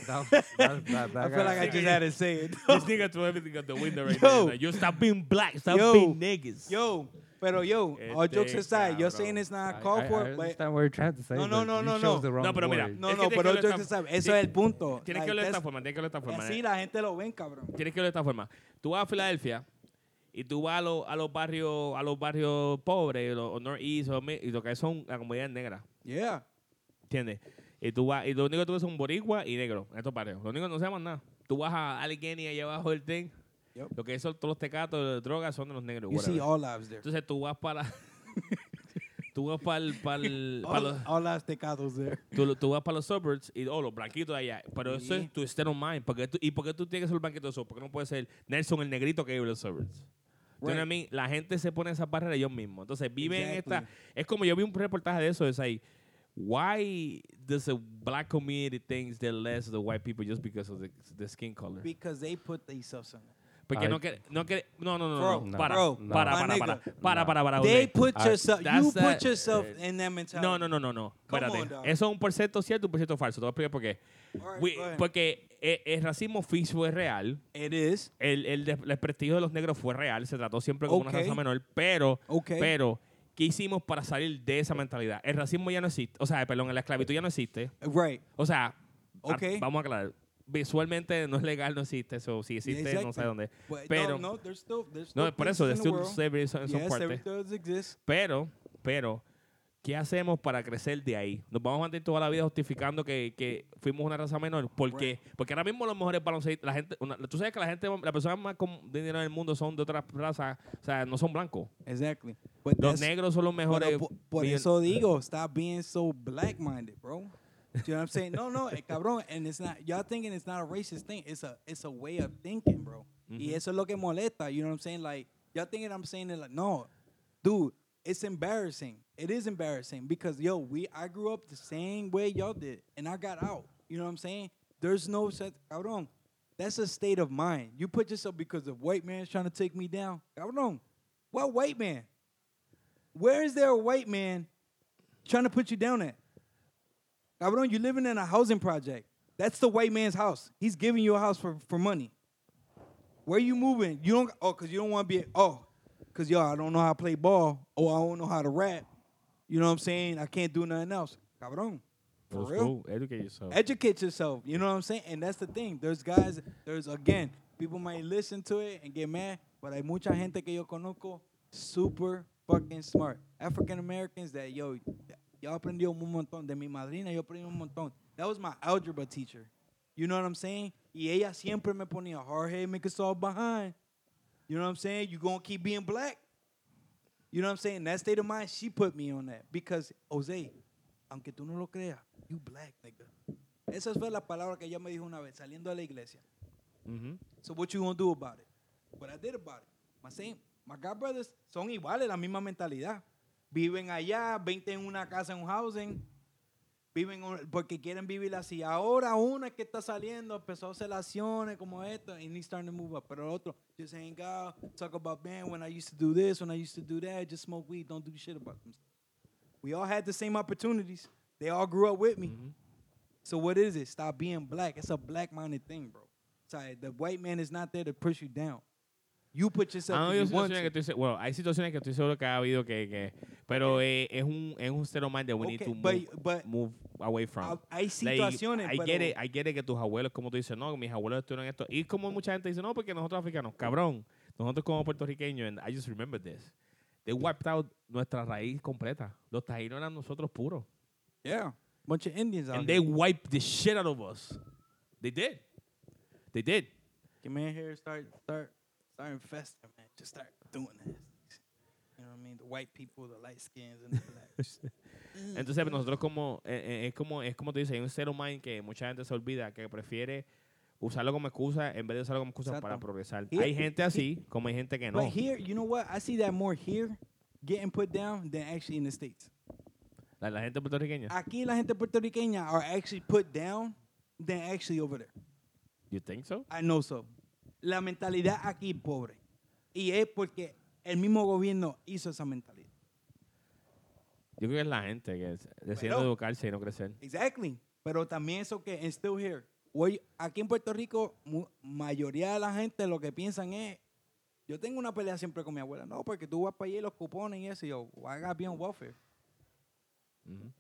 that, was- that, that, that I feel like I just had to say it. this nigga threw everything out the window right Yo. Like, yo, stop being black. Stop Yo. being niggas. Yo, pero yo, all jokes Este aside, you're cabrón. saying it's not I, called I, for, I but understand what you're trying to say. No, no, no, no, no. No, pero mira, no, Es no, pero que all jokes aside, eso es el punto. Tienes que verlo de esta that's- forma. Tienes que verlo de esta forma. Así ¿eh? la gente lo ven, cabrón. Tienes que verlo de esta forma. Tú vas a Filadelfia y tú vas a, los- a los barrios a los barrios pobres, los, o Northeast, o y lo que son la comunidad negra. Yeah. ¿Entiendes? Y tú vas, y lo único que tú ves son boricua y negro en estos barrios. Lo único que no se llaman nada. Tú vas a Allegheny allá abajo del thing. Yep. Lo que son todos los tecatos de drogas son de los negros. You see all lives there. Entonces tú vas para tú vas para All, los, all lives tecados there. tú, tú vas para los suburbs y oh, los blanquitos allá. Pero eso es tu state of mind. Porque tú, ¿Y por qué tú tienes que ser el blanquito de eso? Porque no puede ser Nelson el negrito que vive en los suburbs. You know what I mean? La gente se pone esa barrera ellos mismos. Entonces viven en esta... Es como yo vi un reportaje de eso. Es ahí. Why does a black community thinks they're less the white people just because of the, the skin color? Because they put themselves it. Porque Ay. no quiere... No, quiere, no, no, no, Bro, no. no, Para, bro, para, my para, para, nigga. para, para, para, They put I- yourself, you that- put yourself uh, in that mentality. No, no, no, no, no. Espérate. on. Eso es un por ciento cierto un por ciento falso. Te voy a explicar por qué. Right, We- porque eh, el racismo físico es real. It is. El, el des- el desprestigio de los negros fue real. Se trató siempre como Ok. una raza menor. Pero, Ok. pero, ¿qué hicimos para salir de esa mentalidad? El racismo ya no existe. O sea, perdón, la esclavitud ya no existe. Right. O sea, a- Ok. vamos a aclarar. Visualmente no es legal, no existe. Eso si existe, no exactly. sé dónde. But Pero- no, no, there's still, there's still No, por eso, places de in the still slavery en Yes, partes. Pero, pero, ¿qué hacemos para crecer de ahí? Nos vamos a mantener toda la vida justificando que, que fuimos una raza menor. ¿Por qué? Porque ahora mismo los mejores balonceistas, la gente, una- tú sabes que la gente, las personas más con dinero en el mundo son de otras razas, o sea, no son blancos. Exactly. But Los that's- negros son los mejores. Pero por, eso digo, stop being so black-minded, bro. Do you know what I'm saying? No, no, eh, cabrón, and it's not. Y'all thinking it's not a racist thing. It's a, it's a way of thinking, bro. Y eso es lo que molesta. You know what I'm saying? Like y'all thinking I'm saying it like, no, dude, it's embarrassing. It is embarrassing because yo, we I grew up the same way y'all did, and I got out. You know what I'm saying? There's no such cabrón. That's a state of mind. You put yourself because the white man's trying to take me down. Cabrón, what white man? Where is there a white man trying to put you down at? Cabrón, you living in a housing project. That's the white man's house. He's giving you a house for, for money. Where you moving? You don't oh, cause you don't want to be oh, cause yo, I don't know how to play ball or I don't know how to rap. You know what I'm saying? I can't do nothing else. Cabrón. For That's real. Educate yourself. Educate yourself. You know what I'm saying? And that's the thing. There's guys, there's again, people might listen to it and get mad, but hay mucha gente que yo conozco super fucking smart. African Americans that yo, yo aprendió un montón. De mi madrina yo aprendí un montón. That was my algebra teacher. You know what I'm saying? Y ella siempre me ponía hard head, make us all behind. You know what I'm saying? You gonna keep being black? You know what I'm saying? That state of mind, she put me on that. Because, Jose, aunque tú no lo creas, you black, nigga. Esa fue la palabra que ella me dijo una vez saliendo de la iglesia. Ujú. So what you gonna do about it? What I did about it. My same, my god brothers son iguales, la misma mentalidad. Viven allá, 20 en una casa, en un housing. Viven porque quieren vivir así. Ahora es que está saliendo, empezó a hacer acciones como esto, and he's starting to move up. Pero otro, just hang out, talk about, man, when I used to do this, when I used to do that, just smoke weed, don't do shit about them. We all had the same opportunities. They all grew up with me. Ujú. So what is it? Stop being black. It's a black-minded thing, bro. Sorry, the white man is not there to push you down. You put yourself Ah, no, you want que to. estoy bueno, hay situaciones que estoy seguro que ha habido que, que pero eh, es un es un of mind that we need Okay, to but- move, but move away from. Ah, Hay Like, situaciones, I pero get it, I get it que tus abuelos, como tú dices, no, mis abuelos estuvieron esto. Y como mucha gente dice, no, porque nosotros africanos, cabrón, nosotros como puertorriqueños, and I just remember this, they wiped out nuestra raíz completa. Los taínos eran nosotros puros. yeah, bunch of Indians out And here. they wiped the shit out of us. They did. They did. Get man here, start, start, start infesting, man. Just start doing this. You know what I mean? The white people, the light skins, and the blacks. Entonces nosotros como eh, eh, es como es como tú dices, hay un of mind que mucha gente se olvida que prefiere usarlo como excusa en vez de usarlo como excusa para Exacto. progresar. Y- hay gente así, como hay gente que no. But here, you know what? I see that more here getting put down than actually in the states. La, la gente puertorriqueña. Aquí la gente puertorriqueña are actually put down than actually over there. You think so? I know so. La mentalidad aquí es pobre. Y es porque el mismo gobierno hizo esa mentalidad. Yo creo que es la gente que es- decide educarse y no crecer. Exactly. Pero también eso que it's still here. Oye, Aquí en Puerto Rico, mayoría de la gente lo que piensan es, yo tengo una pelea siempre con mi abuela. No, porque tú vas para allá y los cupones y eso. Y yo, I be on welfare.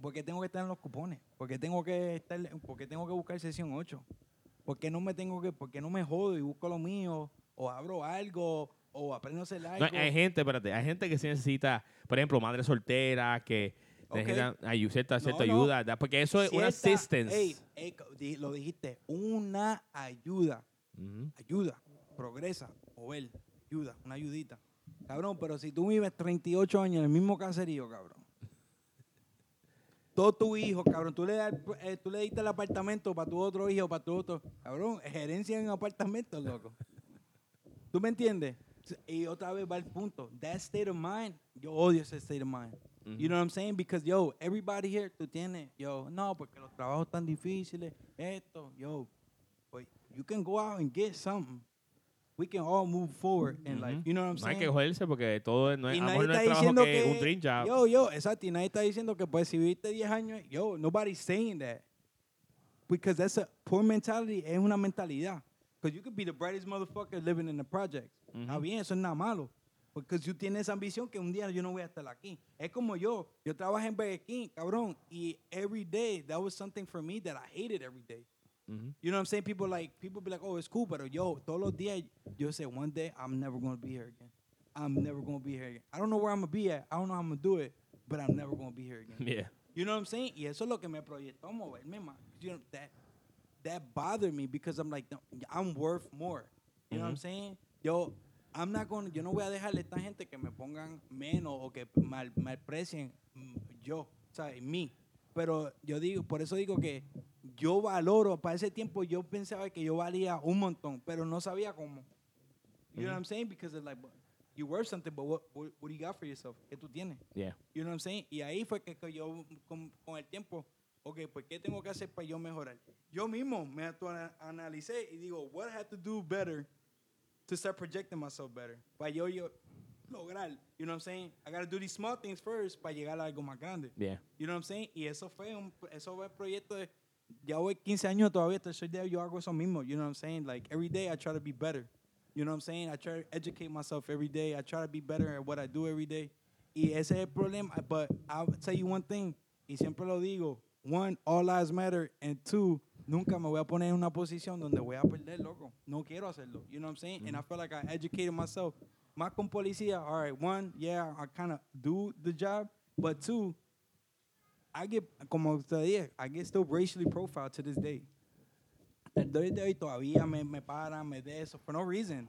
Porque tengo que estar en los cupones? porque tengo que estar, porque tengo que buscar sesión 8? Porque no me tengo que, porque no me jodo y busco lo mío? O abro algo, o aprendo a hacer No, algo. hay gente, espérate, hay gente que sí necesita, por ejemplo, madre soltera, que Ok. necesitan cierta, No, cierta no. ayuda, porque eso es una assistance. ey, ey, lo dijiste, una ayuda. Ayuda, progresa, mover, ayuda, una ayudita. Cabrón, pero si tú vives 38 años en el mismo caserío, cabrón. Todo tu hijo, cabrón, tú le, das, eh, tú le diste el apartamento para tu otro hijo, para tu otro. Cabrón, gerencia en apartamentos, loco. ¿Tú me entiendes? Y otra vez va el punto. That state of mind, yo odio ese state of mind. You know what I'm saying? Because, yo, everybody here, tú tienes, yo, no, porque los trabajos tan difíciles, esto, yo, but you can go out and get something. We can all move forward in life. You know what I'm No hay saying? que joderse porque todo no es, y a lo nadie mejor no está es trabajo que, que, un dream job. yo, yo, exacto, y nadie está diciendo que pues si viviste 10 años, yo, nobody's saying that. Because that's a poor mentality, es una mentalidad. Because you could be the brightest motherfucker living in the projects. Está Ujú. bien, eso es nada malo. Porque tú tienes esa ambición que un día yo no voy a estar aquí. Es como yo, yo trabajé en Burger King, cabrón, y every day, that was something for me that I hated every day. Ujú. You know what I'm saying? People like people be like, oh, it's cool, but yo, todos los días, yo say one day I'm never gonna be here again. I'm never gonna be here again. I don't know where I'm gonna be at. I don't know how I'm gonna do it, but I'm never gonna be here again. Yeah. You know what I'm saying? Y eso es lo que me proyectó más. You know, that that bothered me because I'm like, I'm worth more. You know what I'm saying? Yo, I'm not going, to, yo no voy a dejarle a esta gente que me pongan menos o que mal, malprecien mm, yo, ¿sabes? Mí. Pero yo digo, por eso digo que yo valoro, para ese tiempo yo pensaba que yo valía un montón, pero no sabía cómo. You know what. I'm saying? Because it's like, you worth something, but what, what, what do you got for yourself? ¿Qué tú tienes? Yeah. You know what I'm saying? Y ahí fue que, que yo, con, con el tiempo, ok, pues, ¿qué tengo que hacer para yo mejorar? Yo mismo me analicé y digo, what I have to do better to start projecting myself better? Para yo, yo lograr, you know what I'm saying? I got to do these small things first para llegar a algo más grande. Yeah. You know what I'm saying? Y eso fue un eso fue el proyecto de ya voy 15 años todavía, tercer día yo hago eso mismo. You know what I'm saying? Like every day I try to be better. You know what I'm saying? I try to educate myself every day. I try to be better at what I do every day. Y ese es el problema. But I'll tell you one thing, y siempre lo digo. One, all lives matter. And two, nunca me voy a poner en una posición donde voy a perder, loco. No quiero hacerlo. You know what I'm saying? And I mm-hmm. feel like I educated myself. Más con policía, all right, one, yeah, I kind of do the job. But two, I get, como te dije, I get still racially profiled to this day. El día de hoy todavía me, me paran, me de eso, for no reason.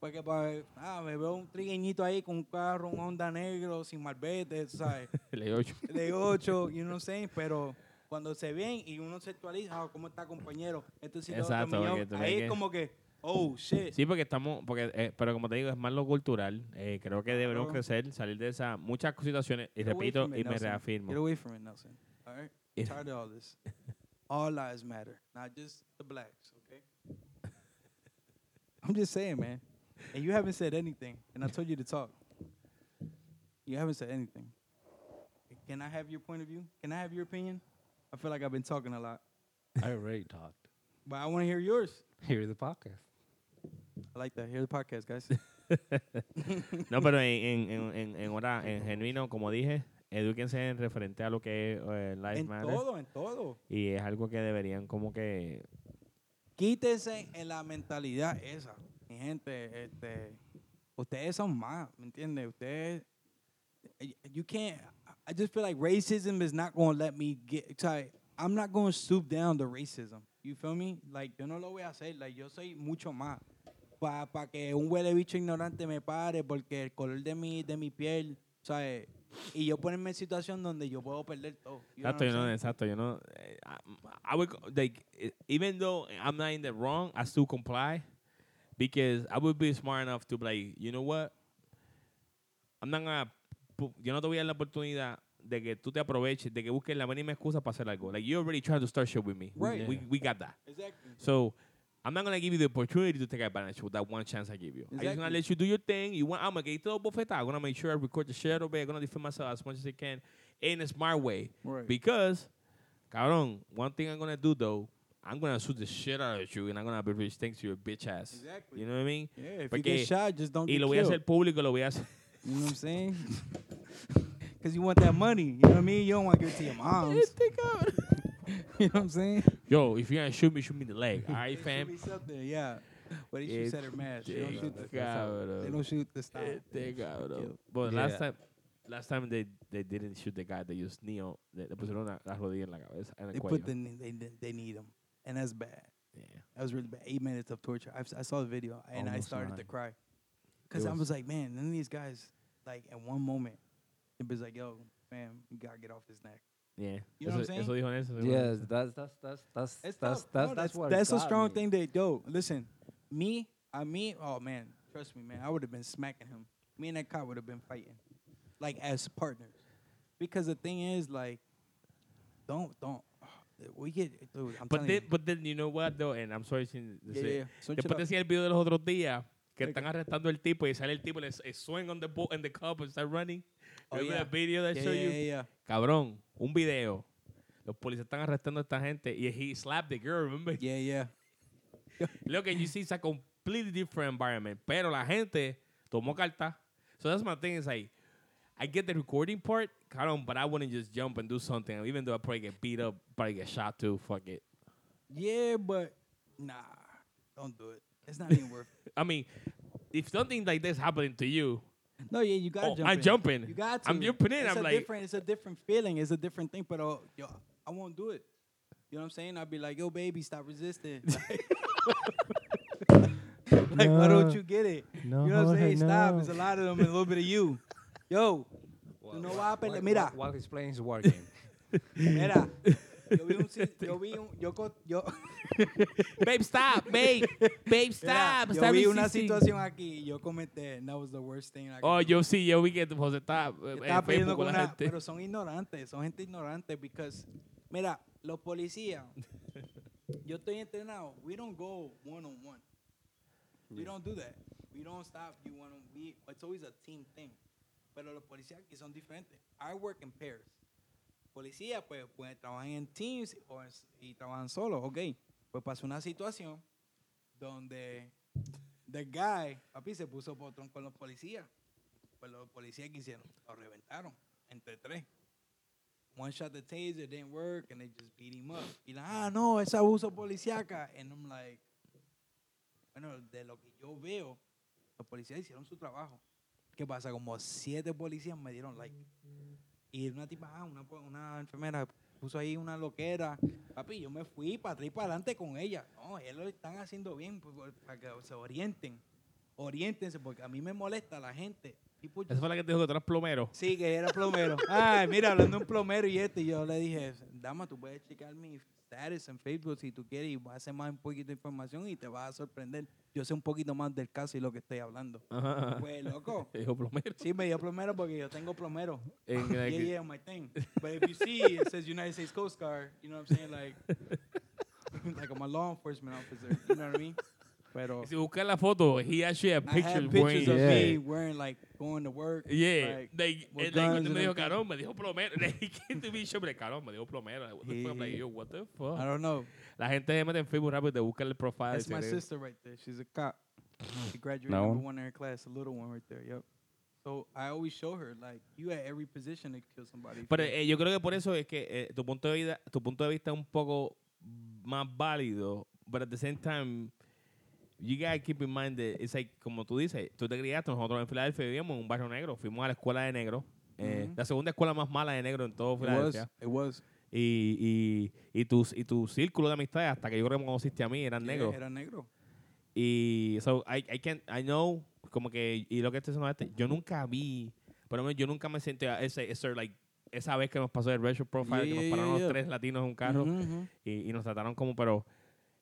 Porque pa- ah, me veo un trigueñito ahí con un carro, un Honda negro, sin malvete, ¿sabes? Le doy ocho. De 8, you know what I'm saying? Pero cuando se ven y uno se actualiza, ah, ¿cómo está compañero? Esto sí lo Exacto, porque tú Ahí es como que, oh, shit. Sí, porque estamos, porque, eh, pero como te digo, es más lo cultural. Eh, creo que debemos crecer, salir de esas muchas situaciones. Y Get away repito from it, y me Nelson. reafirmo. Get away from it, Nelson. All right? I'm tired of all this. All lives matter, not just the blacks, okay? I'm just saying, man. And you haven't said anything, and I told you to talk. You haven't said anything. Can I have your point of view? Can I have your opinion? I feel like I've been talking a lot, I already talked. but I want to hear yours. Here the podcast. I like that. Hear the podcast, guys. No, pero en, en, en, en, en hora, en genuino, como dije, edúquense en referente a lo que es eh, Life en Matter. todo, en todo. Y es algo que deberían como que... Quítense en la mentalidad esa. Mi gente, este, ustedes son más, ¿me entiendes? Ustedes, y- you can't, I just feel like racism is not going to let me get, sorry, I'm not going to stoop down to racism. You feel me? Like, yo no lo voy a hacer. Like, yo soy mucho más. Para pa que un huele bicho ignorante me pare porque el color de mi, de mi piel, ¿sabes? Y yo ponerme en situación donde yo puedo perder todo. You Exacto, yo no, exacto, yo no... eh, I, would, like, eh, even though I'm not in the wrong, I still comply because I would be smart enough to be like, you know what? I'm not gonna yo no te voy a dar la oportunidad de que tú te aproveches, de que busques la mínima excusa para hacer algo. Like, you already tried to start shit with me. We- Right. We, we got that. Exactly. So I'm not gonna give you the opportunity to take advantage of that one chance I give you. I'm just gonna let you do your thing. You want I'm gonna get todo bofetado. I'm gonna make sure I record the shit of it. I'm gonna defend myself as much as I can in a smart way. Right. Because, cabrón, one thing I'm gonna do though, I'm gonna shoot the shit out of you and I'm gonna be rich thanks to your bitch ass. Exactly. You know what I mean? Yeah, if you get shot, just don't Y lo voy a hacer público, lo voy a hacer. You know what I'm saying? Because you want that money. You know what I mean? You don't want to give it to your moms. you know what I'm saying? Yo, if you're gonna shoot me, shoot me in the leg. All right, There should fam? be something, yeah. But they shoot at her mask. They don't shoot the, they cabrón. don't shoot the style. Este cabrón. Kill. But Yeah. last time, last time they, they didn't shoot the guy. They used Neo. Le, le pusieron la, la rodilla en la cabeza, en el They cuello. put the they they need him. and that's bad. yeah. That was really bad. Eight minutes of torture. I've, I saw the video oh, and I Almost started to cry because I was- was like, man, none of these guys, like, at one moment, it was like, yo, fam, you gotta get off his neck. Yeah. You know what eso, I'm eso dijo Nelson. eso Yes, Nelson. that's that's that's that's It's that's tough. that's No, that's what that's a got strong me. thing that yo listen me I mean, oh man trust me man I would have been smacking him me and that cop would have been fighting like as partners because the thing is like don't don't we get dude I'm But telling then, you but then, you know what, though, and I'm sorry to yeah, say, yeah, yeah. Switch it Después up. decía el video de los otros días que Like- están arrestando al tipo y sale el tipo y le s- swing on the boat and the cup and start running. Oh, yeah. video that yeah, yeah, you? yeah, yeah. Cabrón, un video. Los policías están arrestando a esta gente y he slapped the girl, remember? yeah yeah Look, and you see it's a completely different environment. Pero la gente tomó carta. So that's my thing. Is like, I get the recording part, cabrón, but I wouldn't just jump and do something. Even though I probably get beat up, probably get shot too. Fuck it. yeah but nah don't do it it's not even worth it I mean, if something like this happening to you, no yeah you gotta Oh, jump I'm in. jumping. you got to. I'm jumping in. it's I'm a like- different it's a different feeling. It's a different thing but uh, yo I won't do it. You know what I'm saying? I'd be like yo baby stop resisting. Like why don't you get it? No, you know what I'm saying? Stop. No. it's a lot of them and a little bit of you. Yo Wha- tú no wha- vas a pelear mira. Wha- While he's playing, he's working. mira yo vi un yo vi un yo co- yo babe, stop, babe, babe, Mira, stop. yo vi una situación aquí y yo comenté and that was the worst thing I could Oh, do. yo sí, yo vi que José está eh, estaba peleando Facebook con con la una, gente. pero son ignorantes, son gente ignorante because mira, los policías yo estoy entrenado, we don't go one on one. We don't do that. We don't stop you one on we it's always a team thing. Pero los policías aquí son diferentes. I work in pairs. Policía pues, pues trabajan en teams o y trabajan solos, ok. Pues pasó una situación donde the guy, papi, se puso potrón con los policías. Pues los policías que hicieron, lo reventaron entre tres. One shot the taser, didn't work, and they just beat him up. Y la, ah, no, es abuso policíaca. And I'm like, bueno, de lo que yo veo, los policías hicieron su trabajo. ¿Qué pasa? Como siete policías me dieron like. Y una tipa, ah, una, una enfermera puso ahí una loquera. Papi, yo me fui para atrás y para adelante con ella. No, ellos lo están haciendo bien pues, para que se orienten. Oriéntense, porque a mí me molesta la gente. People Esa fue la que te dijo que tú eras plomero. Sí, que era plomero. Ay, mira, hablando de un plomero y este, yo le dije, dama, tú puedes checar mi status en Facebook si tú quieres y vas a hacer más un poquito de información y te vas a sorprender. Yo sé un poquito más del caso y lo que estoy hablando. Ajá. Pues, loco, Te dijo plomero. sí me dio plomero porque yo tengo plomero. En Yeah, yeah, my thing. But if you see it says United States Coast Guard, you know what I'm saying? Like, like I'm a law enforcement officer. You know what I mean? Pero Si buscas la foto, he actually had I pictures, had pictures of wearing- me Yeah. wearing like going to work. Yeah, like, like, with and, like, guns me dijo, carón, me dijo plomero. He came to me, show me, like, carón, me dijo plomero. Like, what the fuck? I'm like, Yeah. yo, what the fuck? I don't know. La gente se mete en Facebook rápido y te busca el profile. That's my sister right there. She's a cop. She graduated That number one? in her class, a little one right there. Yep. So I always show her like you had every position to kill somebody. Pero eh, yo creo que por eso es que eh, tu punto de vida, tu punto de vista es un poco más válido, but at the same time, you gotta keep in mind that it's like, como tú dices, tú te criaste, nosotros en Filadelfia vivíamos en un barrio negro, fuimos a la escuela de negro, eh, la segunda escuela más mala de negro en todo it was. Filadelfia. It was. Y, y, y, tu, y tu círculo de amistades, hasta que yo creo que me conociste a mí, eran Yeah, negros. Era negro. Y so I, I can't, I know, como que, y lo que diciendo este, yo nunca vi, pero yo nunca me sentí a ese, ese, like, esa vez que nos pasó el racial profile, Yeah, que nos pararon yeah, los tres latinos en un carro y, y nos trataron como, pero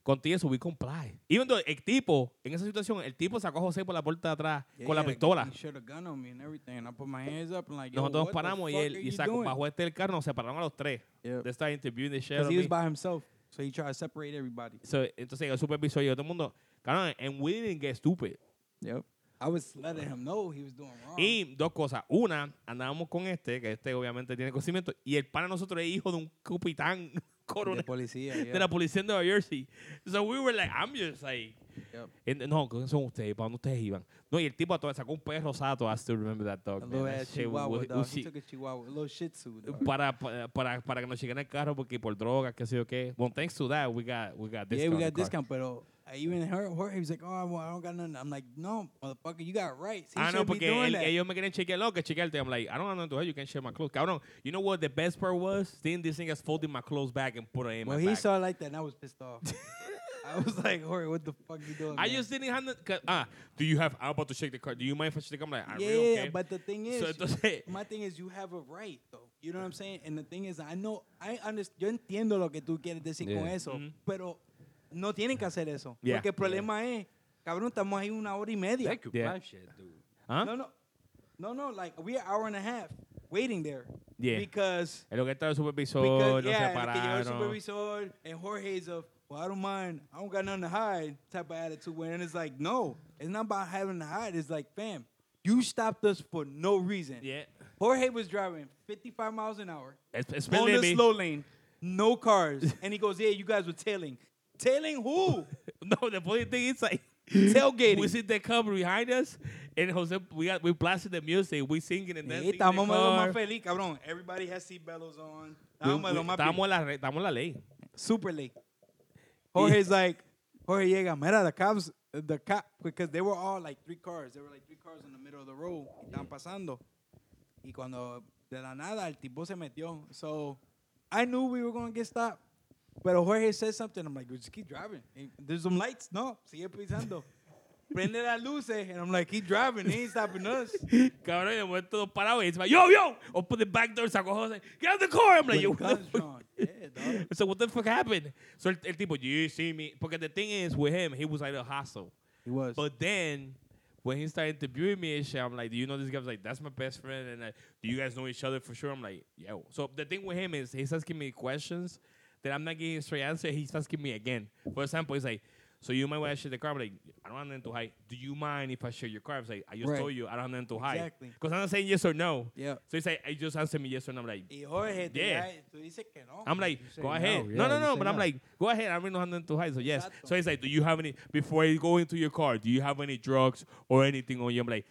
contigo subí con play. Y cuando el tipo, en esa situación, el tipo sacó a José por la puerta de atrás Yeah, con la pistola. Nosotros paramos y él y sacó, bajó este del carro, nos separaron a los tres. Yep. They started interviewing the out Because he was by himself, so he tried to separate everybody. So, entonces el supervisor y yo, todo el mundo, claro, and we didn't get stupid. Yep. I was letting him know he was doing wrong. Y dos cosas. Una, andábamos con este, que este obviamente tiene conocimiento, y el pana nosotros es hijo de un capitán de coronel policía, de yeah. la policía de Nueva Jersey. So we were like, I'm just like, Yep. no, ¿quién son ustedes? ¿Para dónde ustedes iban? No, y el tipo sacó un perro sato. I still remember that dog. Man. That chihuahua was- dog. was He shit. took a chihuahua, a little shih tzu dog. para, para, que nos lleguen el carro porque por drogas, qué sé yo qué. Well, thanks to that, we got, we got yeah, discount we on got discount, pero even her, Jorge was like, oh, well, I don't got nothing. I'm like, no, motherfucker, you got rights. He no, should be porque doing él- that. ellos me quieren chequear lo que chequearte. I'm like, I don't have nothing to hide. You can share my clothes. Cabrón, you know what the best part was? Seeing this thing as folding my clothes back and put it in well, my he bag. saw it like that, and I was pissed off. I was like, Jorge, what the fuck you doing? I man? just didn't have the, 'cause, ah, do you have, I'm about to shake the car. Do you mind if I shake the car? I'm like, I yeah, really don't but the thing is, So, entonces, my thing is, you have a right, though. You know what I'm saying? And the thing is, I know, I understand, yo entiendo lo que tú quieres decir con Yeah. eso, Mhm. pero no tienen que hacer eso. Yeah. Porque el problema es, cabrón, estamos ahí una hora y media. Thank you, Yeah. live shit, dude. ¿ah? No, no, no, no. Like we're an hour and a half waiting there. Yeah. Because Es lo que está el supervisor, because nos yeah, que llegó el separaron. supervisor and Jorge's of well, I don't mind. I don't got nothing to hide type of attitude. When it's like, no, it's not about having to hide. It's like, fam, you stopped us for no reason. Yeah. Jorge was driving 55 miles an hour Es, es on the me. slow lane, no cars, and he goes, yeah, you guys were tailing. Tailing who? No, the funny thing is like Tailgating. we see the cover behind us, and Jose, we got we blasted the music, we singing and dancing. Estamos lo car. más feliz, cabrón. Everybody has seatbelts on. Estamos we- lo más Estamos en la, re- estamos en la ley. super late. Jorge's like, Jorge llega, mira, the cops, the cop, because they were all like three cars. They were like three cars in the middle of the road. y Estaban pasando. Y cuando de la nada el tipo se metió. So I knew we were going to get stopped. Pero Jorge said something. I'm like, just keep driving. And There's some lights. No, sigue pisando. Prende las luces. And I'm like, keep driving. He ain't stopping us. Cabrón, y de momento todos parados y dice, yo, yo, open the back door, sacó Jose, get out the car. I'm like, With yo, the what the guns fuck? drawn. Yeah, dog. So what the fuck happened? So el, el tipo, you see me, porque the thing is with him, he was like a hostile. He was. But then when he started interviewing me and shit, I'm like, do you know this guy? I was like, that's my best friend. And like, do you guys know each other for sure? I'm like, yeah. So the thing with him is he's asking me questions that I'm not getting a straight answer. He's asking me again. For example, he's like, so you might want to share the car. I'm like, I don't have nothing to hide. Do you mind if I share your car? I was like, I just Right. told you I don't have nothing to hide. Exactly. Because I'm not saying yes or no. yeah. So he's like, I just answer me yes or no. I'm like, Y Jorge, Yeah. tú dices que no. I'm like, You say go no, ahead. yeah, no, no, you no. But I'm like, go ahead. I really don't have nothing to hide. So yes. Exacto. So he's like, do you have any before you go into your car? Do you have any drugs or anything on you? I'm like,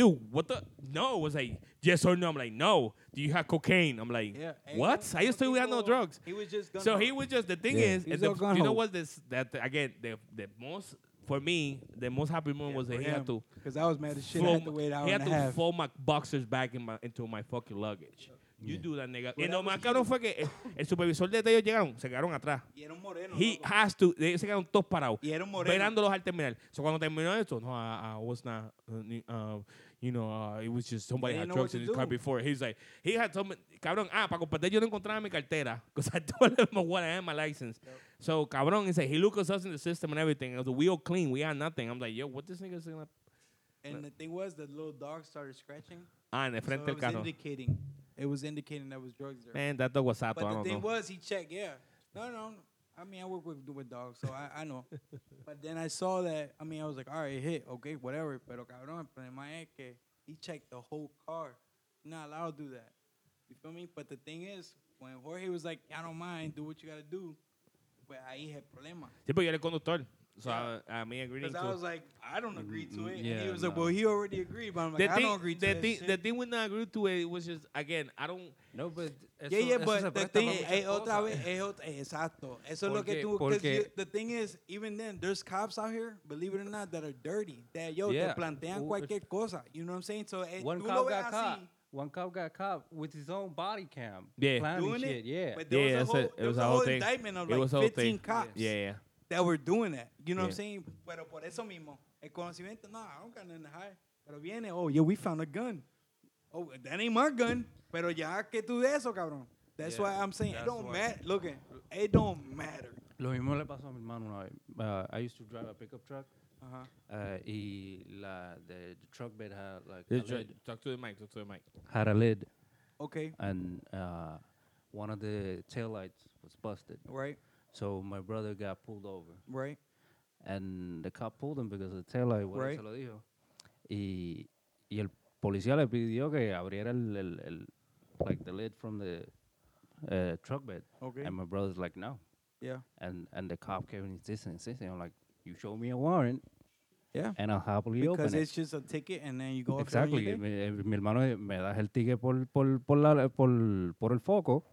dude, what the? No. It was like yes or no. I'm like, no. Do you have cocaine? I'm like, Yeah. what? I just thought we had no drugs. He was just So gung-ho. he was just the thing Yeah. is, He was the, all gung you know what? This that again the the most for me the most happy moment was that he had to Because I was mad as shit. I had to wait an hour he had and to half. fold my boxers back in my, into my fucking luggage. You do that, nigga. Y Well, lo that más cabrón fue que el, el supervisor de ellos llegaron, se quedaron atrás. Y era un moreno. He loco. has to, ellos se quedaron todos parados, Y era un moreno. esperándolos al terminar. So cuando terminó esto, no, I, I was not, uh, uh, you know, uh, it was just somebody had drugs in his car before. He's like, he had some, cabrón, ah, para compartir yo no encontraba mi cartera, because I told him what I had my license. So cabrón, he said, he looked us in the system and everything. It was we all clean, we had nothing. I'm like, yo, what this nigga saying? And the thing was, the little dog started scratching. Ah, en el so frente del was carro. indicating. it was indicating that was drugs there. Man, that dog was. I but the thing know. was, he checked. Yeah, no, no. I mean, I work with with dogs, so I, I know. but then I saw that. I mean, I was like, all right, hit, okay, whatever. Pero cabrón, el problema es que he checked the whole car. You're not allowed to do that. You feel me? But the thing is, when Jorge was like, I don't mind, do what you gotta do. Pues ahí es el problema. Sí, porque yo era el conductor. So, Yeah. I, a mí agreeing Because to. I was like, I don't agree to it. and he was like, well, he already agreed, but I'm like, the I thing, don't agree to the that thing, shit. the thing with not agree to it was just again, I don't. No, but Yeah, eso- yeah, eso se but the presta thing para es otra vez, es otra, exacto. Eso es lo que tú, because porque- the thing is, even then, there's cops out here, believe it or not, that are dirty. That, yo, Yeah. te plantean cualquier cosa. You know what I'm saying? So, eh, One cop got caught. One cop got caught with his own body cam. Yeah. doing shit. it. Yeah. But there Yeah, was that's a whole, it. It was was a a whole whole indictment of It like was a whole 15 cops Yeah, yeah. That were doing that. You know what I'm saying? Pero por eso mismo, el conocimiento, no, I don't got nothing to hide. Pero viene, oh, yeah, we found a gun. Oh, that ain't my gun. Pero ya que tú de eso, cabrón. That's Yeah, why I'm saying it don't matter. Look, at, it don't matter. Lo mismo le pasó a mi hermano una vez. Uh, I used to drive a pickup truck. Ajá. Uh, y la, the, the truck bed had like Yeah, a lid, Talk to the mic. Talk to the mic. had a lid, Okay, and uh, one of the taillights was busted. right, So my brother got pulled over, right. and the cop pulled him because the taillight, bueno, Right. se lo dijo. Y, y el policía le pidió que abriera el, el, el like the lid from the uh, truck bed, Okay. and my brother's like, no. Yeah. And and the cop kept insisting, insisting. I'm like, you show me a warrant, Yeah. and I'll happily Because open it. it's just a ticket and then you go Exactly. Mi, eh, mi hermano eh, me das el ticket por, por, por, la, por, por el foco,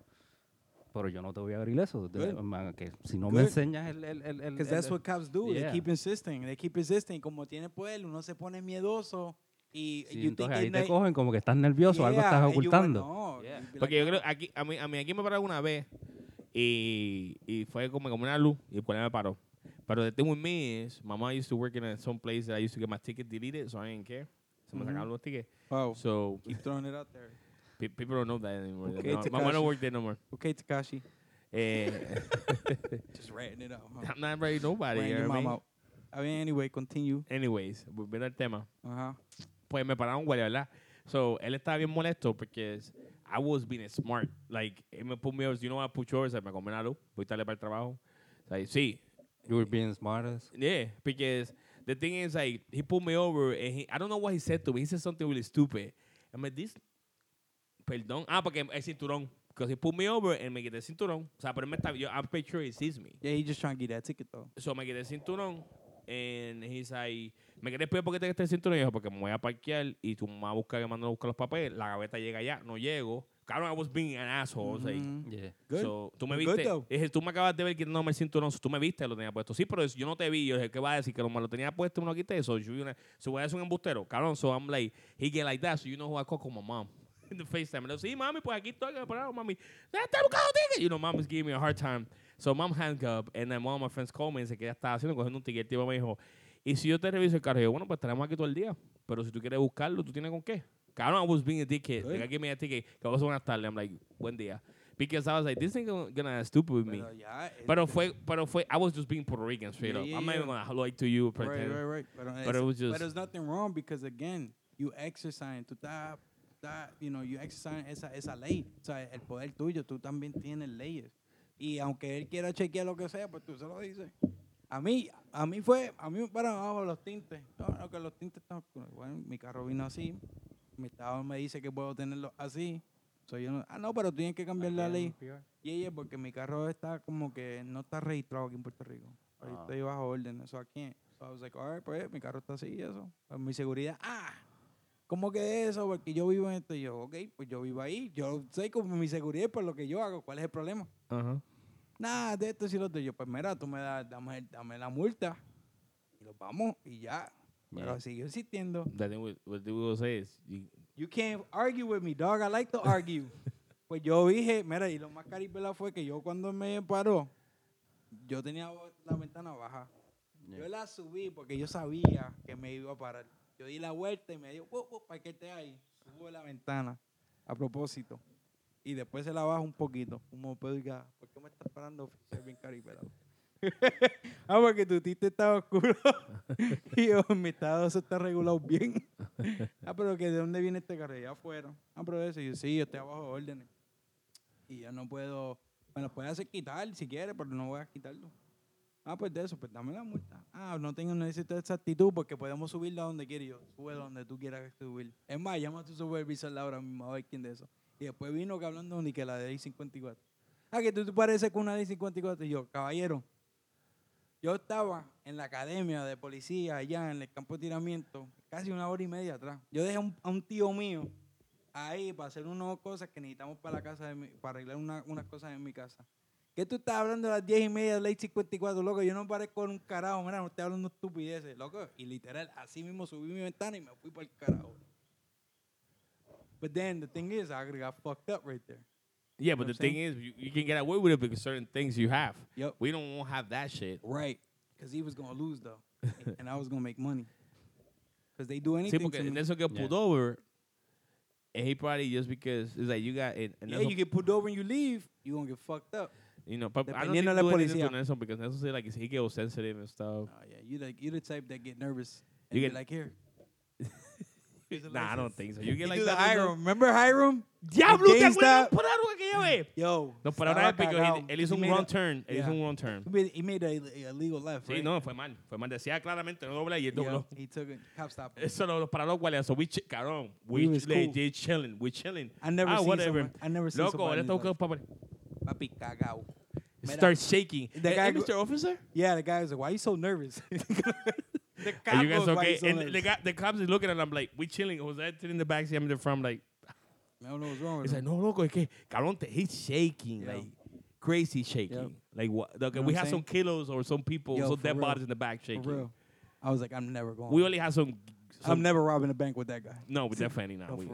pero yo no te voy a abrir eso. Good. man, que si no Good. me enseñas el... el, el, el Because el- that's what cops do. Yeah. They keep insisting. They keep insisting. Como tiene poder, uno se pone miedoso y Sí, you entonces ahí they- te cogen como que estás nervioso, algo Yeah, estás you want- ocultando. no, Yeah. Porque like, yo creo, aquí, a mí, a mí aquí me paró una vez y, y fue como, como una luz y el policía me paró. Pero the thing with me is, my mom used to work in a, some place that I used to get my ticket deleted, so I didn't care. Se me Mhm. sacaban los tickets. Wow. So, Keep throwing it out there. Pe- people don't know that anymore. Okay, no, my mom Tekashi. don't work there no more. Okay, Takashi. Eh, Just ratting it out. Huh? I'm not very nobody, Weighing you your know what I mom mean? out. I mean, anyway, continue. Anyways, volviendo al tema. Ajá. pues me pararon guardia, ¿verdad? So, él estaba bien molesto porque I was being smart. Like, él me put me over, you know what, put you over, me come la luz, voy tarde para el trabajo. Like, sí, You were being smart as... yeah, because the thing is, like, he pulled me over and he, I don't know what he said to me. He said something really stupid. I'm like, this, perdón. Ah, porque el cinturón. Because he pulled me over and me quité el cinturón. O sea, pero él me está, yo, I'm pretty sure he sees me. Yeah, he just trying to get that ticket though. So me quedé el cinturón. And he's like, me quedé después porque te quedé el cinturón. Y yo, porque me voy a parquear y tú me vas a buscar que mando a buscar los papeles. La gaveta llega allá, no llego. Cabrón, I was being an asshole. Like, Mhm. Yeah. Good. So, tú me viste. Dije, tú me acabas de ver quitándome el cinturón. So, tú me viste, lo tenía puesto. Sí, pero yo no te vi. Yo dije, ¿qué va a decir? Que lo, me lo tenía puesto y me lo quité. So, yo, una, so voy a hacer un embustero. Cabrón, so I'm like, he get like that. So, you know who I call my mom. In the FaceTime. Digo, sí, mami, pues aquí estoy. Pero, mami, está buscando ticket. You know, mom is giving me a hard time. So, mom up. And then one of my friends called me dice que ella estaba haciendo, cogiendo un ticket. El tipo me dijo, y si yo te reviso el carro, yo, bueno, pues estaremos aquí todo el día. Pero si tú quieres buscarlo, ¿tú tienes con qué? Cabrón, I was being a dickhead. Like, I give me a ticket. Que vos buenas tardes. I'm like, buen día. Because I was like, this ain't gonna, gonna stupid with me. Pero ya, eh, Pero fue, pero fue, I was just being Puerto Rican straight Yeah, up. yeah, I'm not even yeah. gonna lie to you, right, pretend. right, right. Pero, But it was just- but there's nothing wrong because again, you exercise, tú estás, estás, you know, you exercise esa, esa ley, o sea, el poder tuyo, tú también tienes leyes. Y aunque él quiera chequear lo que sea, pues tú se lo dices. A mí, a mí fue, a mí me pararon abajo los tintes. No, no, que los tintes están, bueno, mi carro vino así, mi estado me dice que puedo tenerlo así. So yo no, ah, no, pero tienes que cambiar la ley. Y ella, porque mi carro está como que no está registrado aquí en Puerto Rico. Ahí Ah. estoy bajo orden, eso aquí. So I was like, all right, pues mi carro está así y eso. Pues, mi seguridad, ah, ¿cómo que eso? Porque yo vivo en esto. Y yo, ok, pues yo vivo ahí. Yo sé como mi seguridad es por lo que yo hago. ¿Cuál es el problema? Nada, de esto y lo otro. Yo, pues mira, tú me das, dame, dame la multa. Y nos vamos y ya. Pero Yeah. sigue existiendo. The thing what will say is, you, You can't argue with me, dog. I like to argue. pues yo dije, mira, y lo más caripela fue que yo cuando me paró, yo tenía la ventana baja. Yo la subí porque yo sabía que me iba a parar. Yo di la vuelta y me wow, para que esté ahí. Subo la ventana a propósito. Y después se la bajo un poquito. Como pues, diga, ¿por qué me estás parando oficial bien caripelado? ah, porque tu tito estaba oscuro. y yo, mi estado se está regulado bien. ah, pero que de dónde viene este carro? Ya afuera. Ah, pero eso. Y yo, sí, yo estoy abajo de órdenes. Y yo no puedo. Me lo puede hacer quitar si quiere, pero no voy a quitarlo. Ah, pues de eso, pues dame la multa. Ah, no tengo necesito esa actitud porque podemos subirlo a donde quiera. Yo, sube donde tú quieras subir. Es más, llama a tu supervisor ahora mismo a ver quién de eso. Y después vino que hablando ni que la de I-54. Ah, que tú te pareces con una de I-54. Y yo, caballero, yo estaba en la academia de policía allá en el campo de tiramiento casi una hora y media atrás. Yo dejé a un, a un tío mío ahí para hacer unas cosas que necesitamos para la casa, de mi- para arreglar una- unas cosas en mi casa. ¿Qué tú estás hablando a las 10 y media de ley 54, loco? Yo no parezco en un carajo, mira, no estoy hablando estupideces, loco. Y literal, así mismo subí mi ventana y me fui para el carajo. But then the thing is, I got fucked up right there. Yeah, know but the what I'm thing is, you, you can get away with it because certain things you have. Yep. We don't want to have that shit. Right. Because he was going to lose, though. and I was going to make money. Because they do Sí, anything porque to me. Nelson get Yeah. pulled over, and he probably just because it's like you got it. And Yeah, you get pulled over and you leave, you're going to get fucked up. You know, but I don't think de la do anything policía. Nelson because Nelson say like he get all sensitive and stuff. Oh, yeah. You like, you're the type that get nervous. You And you get- get like, here. Here's a nah, I don't think so. You get You like do the that. Hiram. Remember Hiram? Diablo, The ¿te acuerdas GameStop? por algo aquella vez? Yo. No, pero estaba ahora es porque él, él hizo un wrong a- turn. Él hizo Yeah. un wrong turn. He made, he made a, a legal left, Sí, right? no, fue mal. Fue mal. Decía claramente, no dobla y él Yeah, dobló. he took it. Cop stop. Eso lo, lo para los guardias. So we, ch- cabrón, we, We was cool. legit chilling. We chilling. I never ah, seen whatever. someone- I never seen Loco, somebody él in está his buscando papel. Papi cagao. Starts shaking. the guy hey, Mr. Officer? Yeah, the guy was like, why you so nervous? the cop Are you guys okay? so and the, nervous?" guy, the cops is looking at him I'm like, we chilling. Jose sitting in the back, seat. I'm in the front, like, I don't know what's wrong with he's like, no, loco, es que, cabrón, he's shaking, Yeah. like, crazy shaking. Yep. Like, what? Okay, know we have some kilos or some people, Yo, some dead real. bodies in the back shaking. I was like, I'm never going. We only have some. some I'm never robbing a bank with that guy. No, we definitely not. No, we,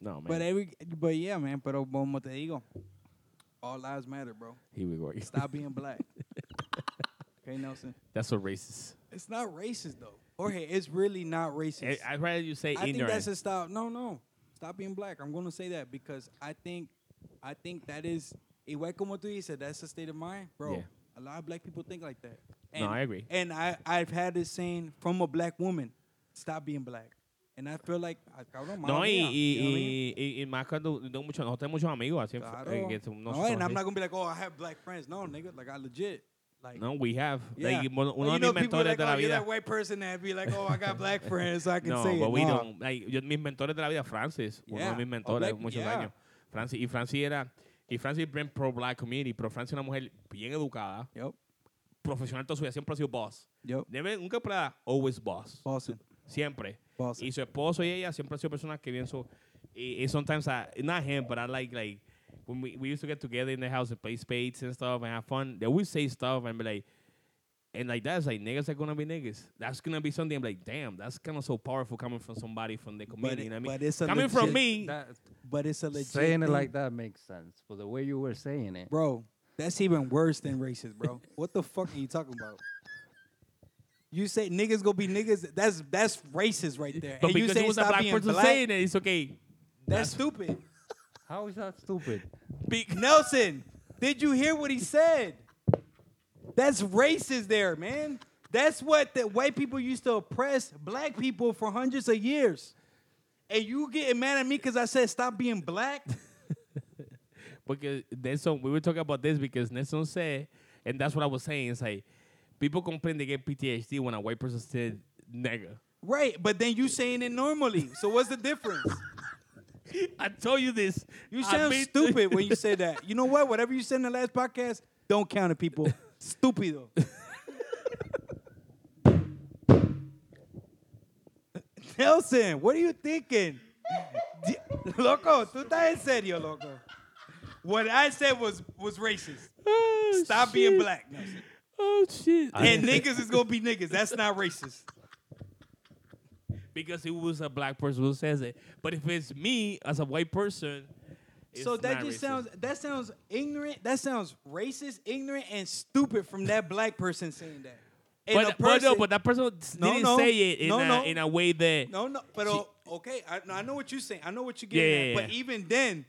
no, man. But every, but yeah, man. Pero como te digo, all lives matter, bro. Here we go. Stop being black. okay, Nelson. That's so racist. It's not racist though. Jorge, it's really not racist. I, I'd rather you say I think ignorant. that's a stop. No, no. Stop being black. I'm going to say that because I think, I think that is igual como tú dices. That's a state of mind, bro. Yeah. A lot of black people think like that. No, I agree. And I, I've had this saying from a black woman, stop being black. And I feel like, ah, cabrón, mala no, y, mía, y, you know what I mean? y, y, y más cuando tengo muchos, nosotros tenemos muchos amigos así. Claro. eh, que son- no, nosotros and I'm así. not gonna be like, oh, I have black friends. No, nigga, like I legit, like, No, we have. yeah. Like, uno Like, uno you de know, mis people mentores like, de la you're vida. that white person that be like, oh, I got black friends, so I can No, say but it. we No. don't. Like, yo, mis mentores de la vida, Francis, uno Yeah. de mis Oh, mentores black- de muchos yeah. años. Francis, y Francis era, y Francis bien pro black community, pero Francis es una mujer bien educada, profesional toda su vida, siempre ha sido boss. Never, nunca para always boss. Boston, Siempre. Boston. Y su esposo y ella siempre han sido personas que bien so. Y, y sometimes I, not him, but I like like when we, we used to get together in the house and play spades and stuff and have fun. They would say stuff and be like, and like that's like niggas are gonna be niggas. That's gonna be something I'm like, damn, that's kind of so powerful coming from somebody from the community. it- you know what I mean? but it's a coming from me, That, But it's a legit saying it like that makes sense. But the way you were saying it, bro. That's even worse than racist, bro. what the fuck are you talking about? You say niggas gonna be niggas. That's that's racist right there. but and you because it say was a stop black being person black. saying it, it's okay. that's stupid. how is that stupid? Be- Nelson, did you hear what he said? That's racist there, man. That's what the white people used to oppress black people for hundreds of years. And you getting mad at me because I said stop being black? Because Nelson, we were talking about this because Nelson said, and that's what I was saying. It's like people complain they get PTSD when a white person said nigga. right, but then you saying it normally. So what's the difference? I told you this. You sound stupid when you say that. You know what? Whatever you said in the last podcast, don't count it, people. Stupido. Nelson, what are you thinking? Loco, tú estás en serio, loco. What I said was was racist. Oh, Stop being black, Nelson. Oh shit! And niggas is gonna be niggas. That's not racist. because it was a black person who says it. But if it's me as a white person, it's so that not just racist. sounds that sounds ignorant. That sounds racist, ignorant, and stupid from that black person saying that. And But, a but no, but that person No, didn't no. say it in, No, a, no. in a way that No, no, but okay, I, I know what you're saying. I know what you're getting yeah, at. But yeah. even then,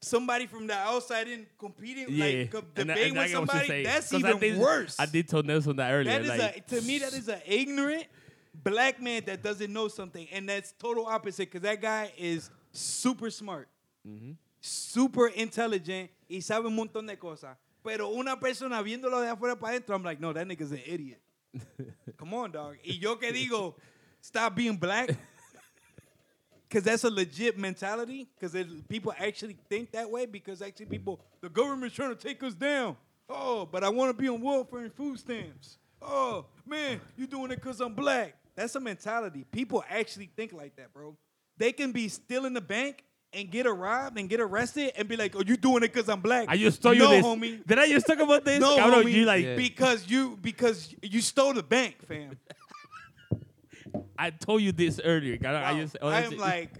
somebody from the outside in competing, Yeah, like co- debating and with get what you're somebody. saying. That's 'Cause I even did- worse. I did tell Nelson that earlier. That is like, a to me that is an ignorant black man that doesn't know something, and that's total opposite because that guy is super smart, Mm-hmm. super intelligent y sabe un montón de cosas. Pero una persona viéndolo de afuera para adentro, I'm like, no, that nigga's an idiot. Come on, dog. Y yo que digo, stop being black. Because that's a legit mentality. Because people actually think that way. Because actually, people, the government's trying to take us down. Oh, but I want to be on welfare and food stamps. Oh, man, you doing it because I'm black. That's a mentality. People actually think like that, bro. They can be still in the bank and get robbed and get arrested and be like, oh, you doing it because I'm black. I just told you no, this. homie. Did I just talk about this? No, Cabrón, homie. you like Yeah. Because you because you stole the bank, fam. I told you this earlier. cabrón. I just oh, I am it. like,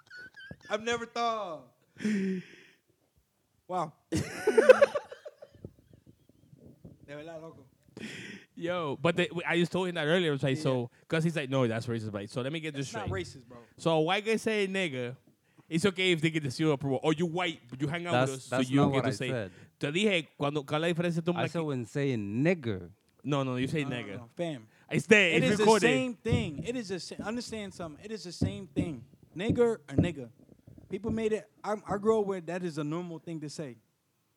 I've never thought. Wow. De verdad, loco. Yo, but the, I just told him that earlier. I was like, so, because he's like, no, that's racist, right? So let me get this It's not straight. racist, bro. So a white guy say nigga, it's okay if they get the seal approval. Or you white, but you hang out That's- with us, so you not don't get to I say. said. Te dije, cuando, ¿cuál la diferencia de un I black? said when saying nigger. No, no, you say No, no, nigga. no, fam. It's there. It it's is the same thing. It is the same. Understand something. It is the same thing. Nigger or nigga. People made it. I, I grew up where that is a normal thing to say.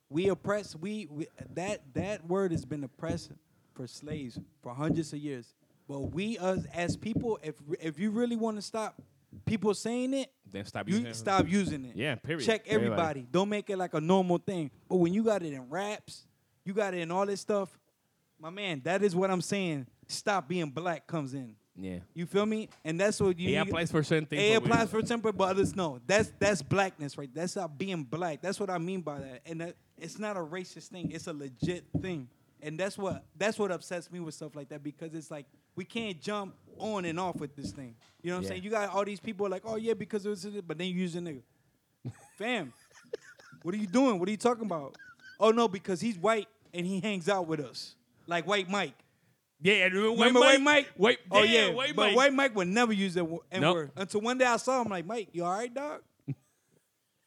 We oppress. We, we that that word has been oppressed for slaves for hundreds of years. But we as as people, if if you really want to stop people saying it, Then stop you using it. stop using it. Yeah, period. Check Everybody. everybody. Don't make it like a normal thing. But when you got it in raps, you got it in all this stuff, my man, that is what I'm saying. Stop being black comes in. Yeah. You feel me? And that's what you. It applies for certain things. It applies for temper, but others no. That's that's blackness, right? That's not being black. That's what I mean by that. And that, it's not a racist thing. It's a legit thing. And that's what that's what upsets me with stuff like that because it's like we can't jump on and off with this thing. You know what I'm saying? You got all these people like, oh yeah, because it was, but then you use a nigga. Fam, what are you doing? What are you talking about? Oh no, because he's white and he hangs out with us, like White Mike. Yeah, remember Remember White Mike? White, oh yeah, White but Mike. White Mike would never use that wo- N Nope. word until one day I saw him like, Mike, you all right, dog?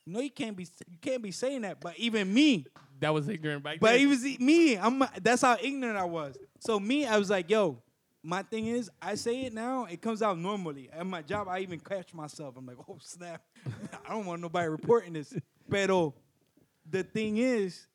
no, you can't be you can't be saying that. But even me, that was ignorant back but then. he was me. I'm that's how ignorant I was. So me, I was like, yo, my thing is, I say it now, it comes out normally. At my job, I even catch myself. I'm like, oh snap, I don't want nobody reporting this. Pero the thing is,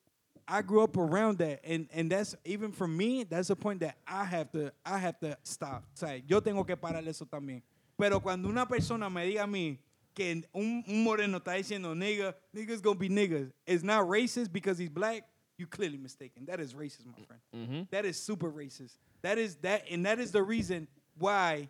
I grew up around that, and and that's even for me. That's a point that I have to I have to stop. O sea, yo tengo que parar eso también. Pero cuando una persona me diga a mí que un, un moreno está diciendo nigga, niggas gonna be niggas, it's not racist because he's black. You clearly mistaken. That is racist, my friend. Mm-hmm. That is super racist. That is that, and that is the reason why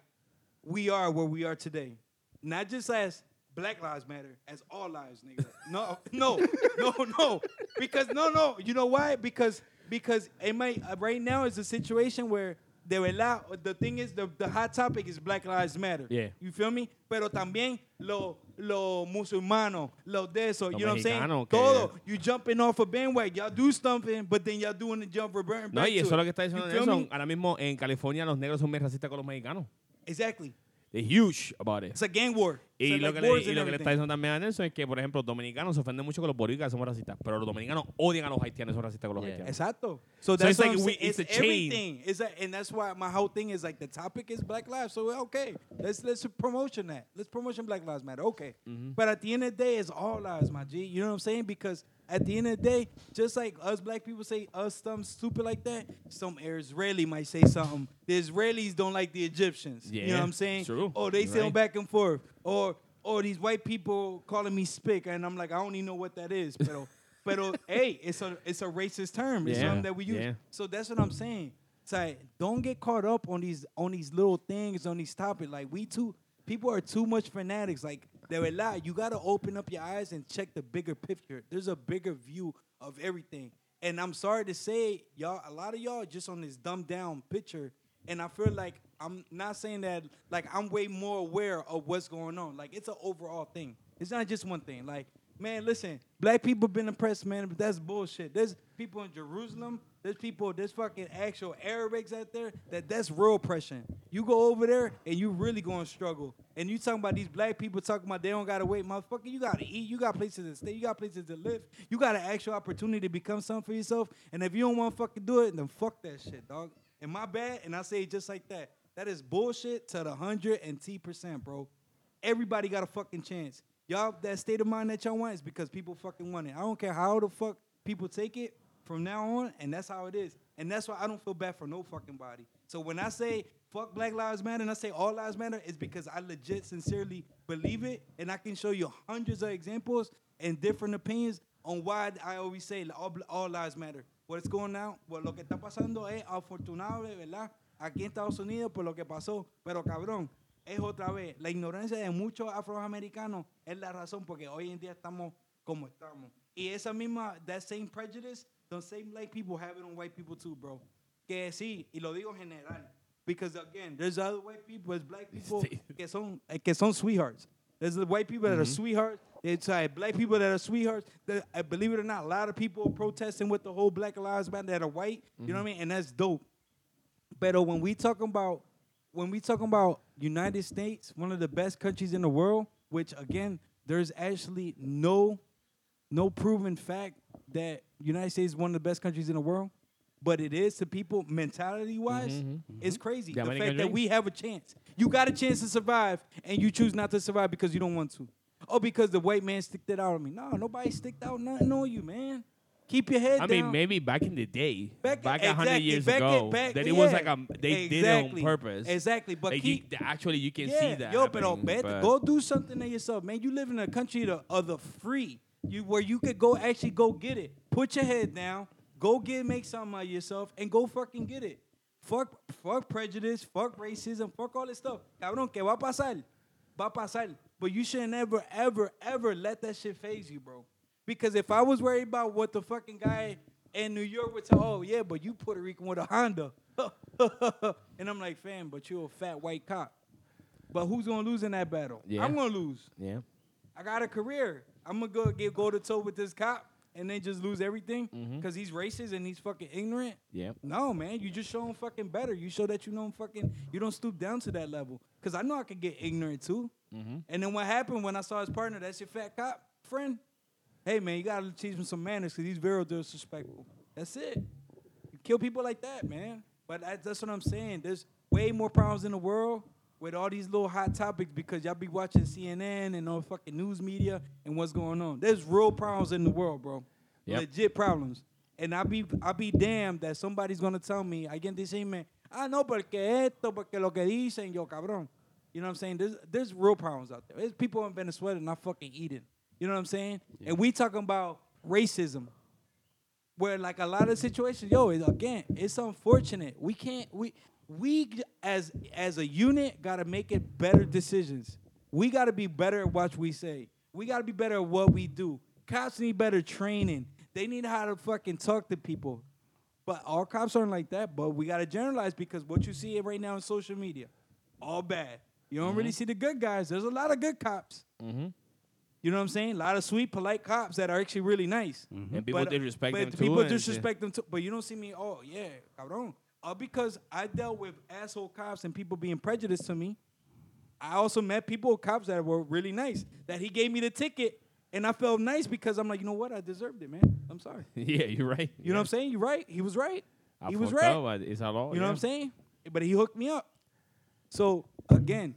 we are where we are today. Not just as Black Lives Matter, as all lives, nigga. No, no, no, no. Because no, no. You know why? Because because it might uh, right now is a situation where de verdad the thing is the, the hot topic is Black Lives Matter. Yeah. You feel me? Pero también lo lo musulmano, lo de eso, you know what I'm saying? que- Todo. You jumping off a bandwagon. Y'all do something, but then y'all doing the jump reverting no, back y eso es lo que está diciendo Nelson. Ahora mismo en California los negros son bien racistas con los mexicanos. Exactly. They're huge about it. It's a gang war. Y, So, lo, like, que le, y lo que le está diciendo también a Nelson es que, por ejemplo, los dominicanos se ofenden mucho con los boricuas, somos racistas, pero los dominicanos odian a los haitianos, son racistas con los Yeah. haitianos. Exacto. So So that's it's like we- it's It's, a chain. everything. It's a, and that's why my whole thing is like the topic is Black Lives. So okay, let's let's promotion that. Let's promotion Black Lives Matter. Okay, Mm-hmm. but at the end of the day, it's all lives, my G. You know what I'm saying? Because at the end of the day, just like us black people say us something stupid like that, some Israeli might say something. The Israelis don't like the Egyptians. You know what I'm saying? true. Or they You're say them back and forth. Or or these white people calling me spick, and I'm like, I don't even know what that is. But pero hey, it's a it's a racist term. It's Yeah, something that we use. yeah. So that's what I'm saying. It's like don't get caught up on these on these little things on these topics. Like we too people are too much fanatics. Like they were lie. You gotta open up your eyes and check the bigger picture. There's a bigger view of everything. And I'm sorry to say, y'all, a lot of y'all just on this dumbed down picture. And I feel like I'm not saying that like I'm way more aware of what's going on. Like it's an overall thing. It's not just one thing. Like Man, listen, black people been oppressed, man, but that's bullshit. There's people in Jerusalem, there's people, there's fucking actual Arabics out there that that's real oppression. You go over there and you really gonna struggle. And you talking about these black people talking about they don't gotta wait, motherfucker. You gotta eat, you got places to stay, you got places to live, you got an actual opportunity to become something for yourself. And if you don't wanna fucking do it, then fuck that shit, dog. And my bad, and I say it just like that. That is bullshit to the hundred and T percent, bro. Everybody got a fucking chance. Y'all, that state of mind that y'all want is because people fucking want it. I don't care how the fuck people take it from now on, and that's how it is. And that's why I don't feel bad for no fucking body. So when I say fuck Black Lives Matter and I say all lives matter, it's because I legit sincerely believe it, and I can show you hundreds of examples and different opinions on why I always say all, all lives matter. What's going on? Well, lo que está pasando es afortunable, ¿verdad? Aquí en Estados Unidos por lo que pasó, pero cabrón, es otra vez, la ignorancia de muchos afroamericanos es la razón porque hoy en día estamos como estamos. Y esa misma, that same prejudice, the same black people have it on white people too, bro. Que sí, y lo digo en general. Because again, there's other white people, there's black people que son, eh, que son sweethearts. There's the white people that are sweethearts. It's like black people that are sweethearts. That, uh, believe it or not, a lot of people protesting with the whole Black Lives Matter that are white. You know what I mean? And that's dope. But when we talk about when we talk about United States, one of the best countries in the world, which again, there's actually no no proven fact that United States is one of the best countries in the world, but it is to people mentality wise. Mm-hmm. It's mm-hmm. crazy. The the fact that we have a chance. You got a chance to survive, and you choose not to survive because you don't want to. Oh, because the white man sticked it out on me. No, nobody sticked out nothing on you, man. Keep your head down. I down. mean, maybe back in the day, Back- back, a hundred years back ago, back- that it was like a they did it Exactly. on purpose. Exactly, but Like, keep- you, actually you can yeah, see that. Yo, pero but- go do something to yourself, man. You live in a country to, of the free, you where you could go actually go get it. Put your head down, go get make something out of yourself, and go fucking get it. Fuck, fuck prejudice, fuck racism, fuck all this stuff. Cabrón, que va a pasar, va a pasar. But you should never, ever, ever let that shit phase you, bro. Because if I was worried about what the fucking guy in New York would tell, oh yeah, but you Puerto Rican with a Honda, and I'm like, fam, but you're a fat white cop. But who's gonna lose in that battle? Yeah. I'm gonna lose. yeah. I got a career. I'm gonna go get go to toe with this cop and then just lose everything Mm-hmm. because he's racist and he's fucking ignorant. Yeah. No, man, you just show him fucking better. You show that you know him fucking. You don't stoop down to that level. Cause I know I could get ignorant too. Mm-hmm. And then what happened when I saw his partner? That's your fat cop friend. Hey man, you gotta teach him some manners because he's very disrespectful. That's it. You kill people like that, man. But that, that's what I'm saying. There's way more problems in the world with all these little hot topics because y'all be watching CNN and all fucking news media and what's going on. There's real problems in the world, bro. Yep. Legit problems. And I be I be damned that somebody's gonna tell me, alguien decirme, ah no, porque esto, porque lo que dicen, yo cabrón. You know what I'm saying? There's there's real problems out there. There's people in Venezuela not fucking eating. You know what I'm saying? And we talking about racism where like a lot of situations, yo, it, again, it's unfortunate. We can't we we as as a unit got to make it better decisions. We got to be better at what we say. We got to be better at what we do. Cops need better training. They need how to fucking talk to people. But our cops aren't like that. But we got to generalize because what you see right now in social media, all bad. You don't really see the good guys. There's a lot of good cops. Mm-hmm. You know what I'm saying? A lot of sweet, polite cops that are actually really nice. And people But- disrespect but them too. People disrespect them too. But you don't see me, oh, yeah, cabrón. Uh, because I dealt with asshole cops and people being prejudiced to me. I also met people, cops that were really nice. That he gave me the ticket and I felt nice because I'm like, you know what? I deserved it, man. I'm sorry. Yeah, you're right. You know what I'm saying? You're right. He was right. I he was right. It's a law. You know yeah. what I'm saying? But he hooked me up. So again,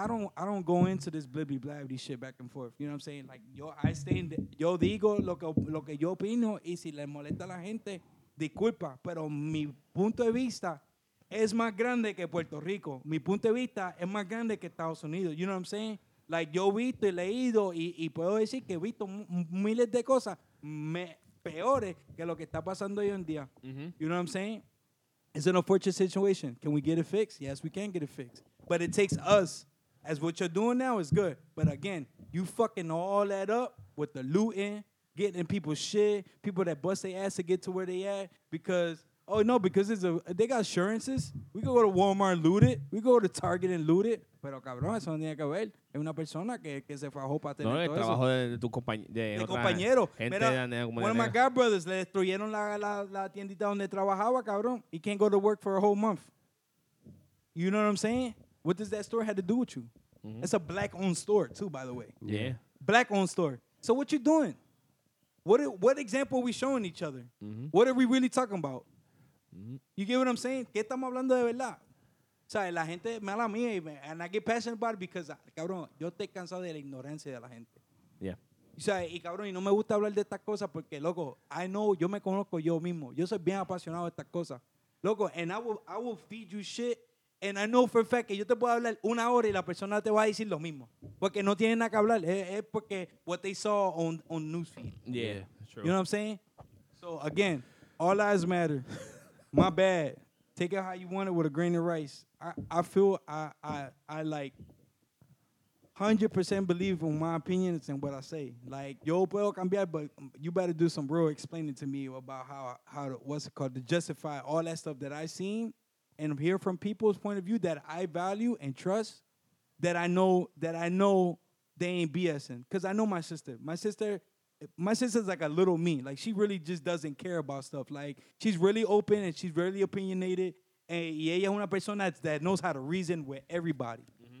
I don't I don't go into this blibby blabby shit back and forth. You know what I'm saying? Like yo, I stay in the, yo digo lo que lo que yo opino y si le molesta a la gente, disculpa, pero mi punto de vista es más grande que Puerto Rico. Mi punto de vista es más grande que Estados Unidos. You know what I'm saying? Like yo he visto y leído y, y puedo decir que he visto miles de cosas me- peores que lo que está pasando hoy en día. Mhm. You know what I'm saying? It's an unfortunate situation. Can we get it fixed? Yes, we can get it fixed. But it takes us. As what you're doing now is good. But again, you fucking all that up with the looting, getting in people's shit, people that bust their ass to get to where they at because Oh no, because it's a they got assurances. We could go to Walmart and loot it. We go to Target and loot it. Pero cabrón, eso no tiene que ver. Es una persona que, que se fajó para tener No, el todo eso. trabajo de, de tu compañero. De, de compañero. Gente Mira, de one of my god brothers le destruyeron la, la, la tiendita donde trabajaba, cabrón. He can't go to work for a whole month. You know what I'm saying? What does that store have to do with you? Mhm. It's a black-owned store too, by the way. Yeah. Black-owned store. So what you doing? What are- what example are we showing each other? Mhm. What are we really talking about? Mhm. You get what I'm saying? ¿Qué estamos hablando de verdad? O sea, la gente, mala mía, and I get passionate about it because, ah, cabrón, yo estoy cansado de la ignorancia de la gente. Yeah. O sea, y cabrón, y no me gusta hablar de estas cosas porque, loco, I know, yo me conozco yo mismo. Yo soy bien apasionado de estas cosas. Loco, and I will, I will feed you shit. And I know for a fact que yo te puedo hablar una hora y la persona te va a decir lo mismo. Porque no tiene nada que hablar. Es, es porque what they saw on, on newsfeed. Yeah. True. You know what I'm saying? So again, all lives matter. My bad. Take it how you want it with a grain of rice. I, I feel I, I I like hundred percent believe in my opinions and what I say. Like yo puedo cambiar, but you better do some real explaining to me about how how to, what's it called to justify all that stuff that I seen and hear from people's point of view that I value and trust. That I know that I know they ain't BSing because I know my sister. My sister my sister's like a little me. Like she really just doesn't care about stuff. Like she's really open and she's really opinionated. And y ella es una persona that knows how to reason with everybody. Mm-hmm.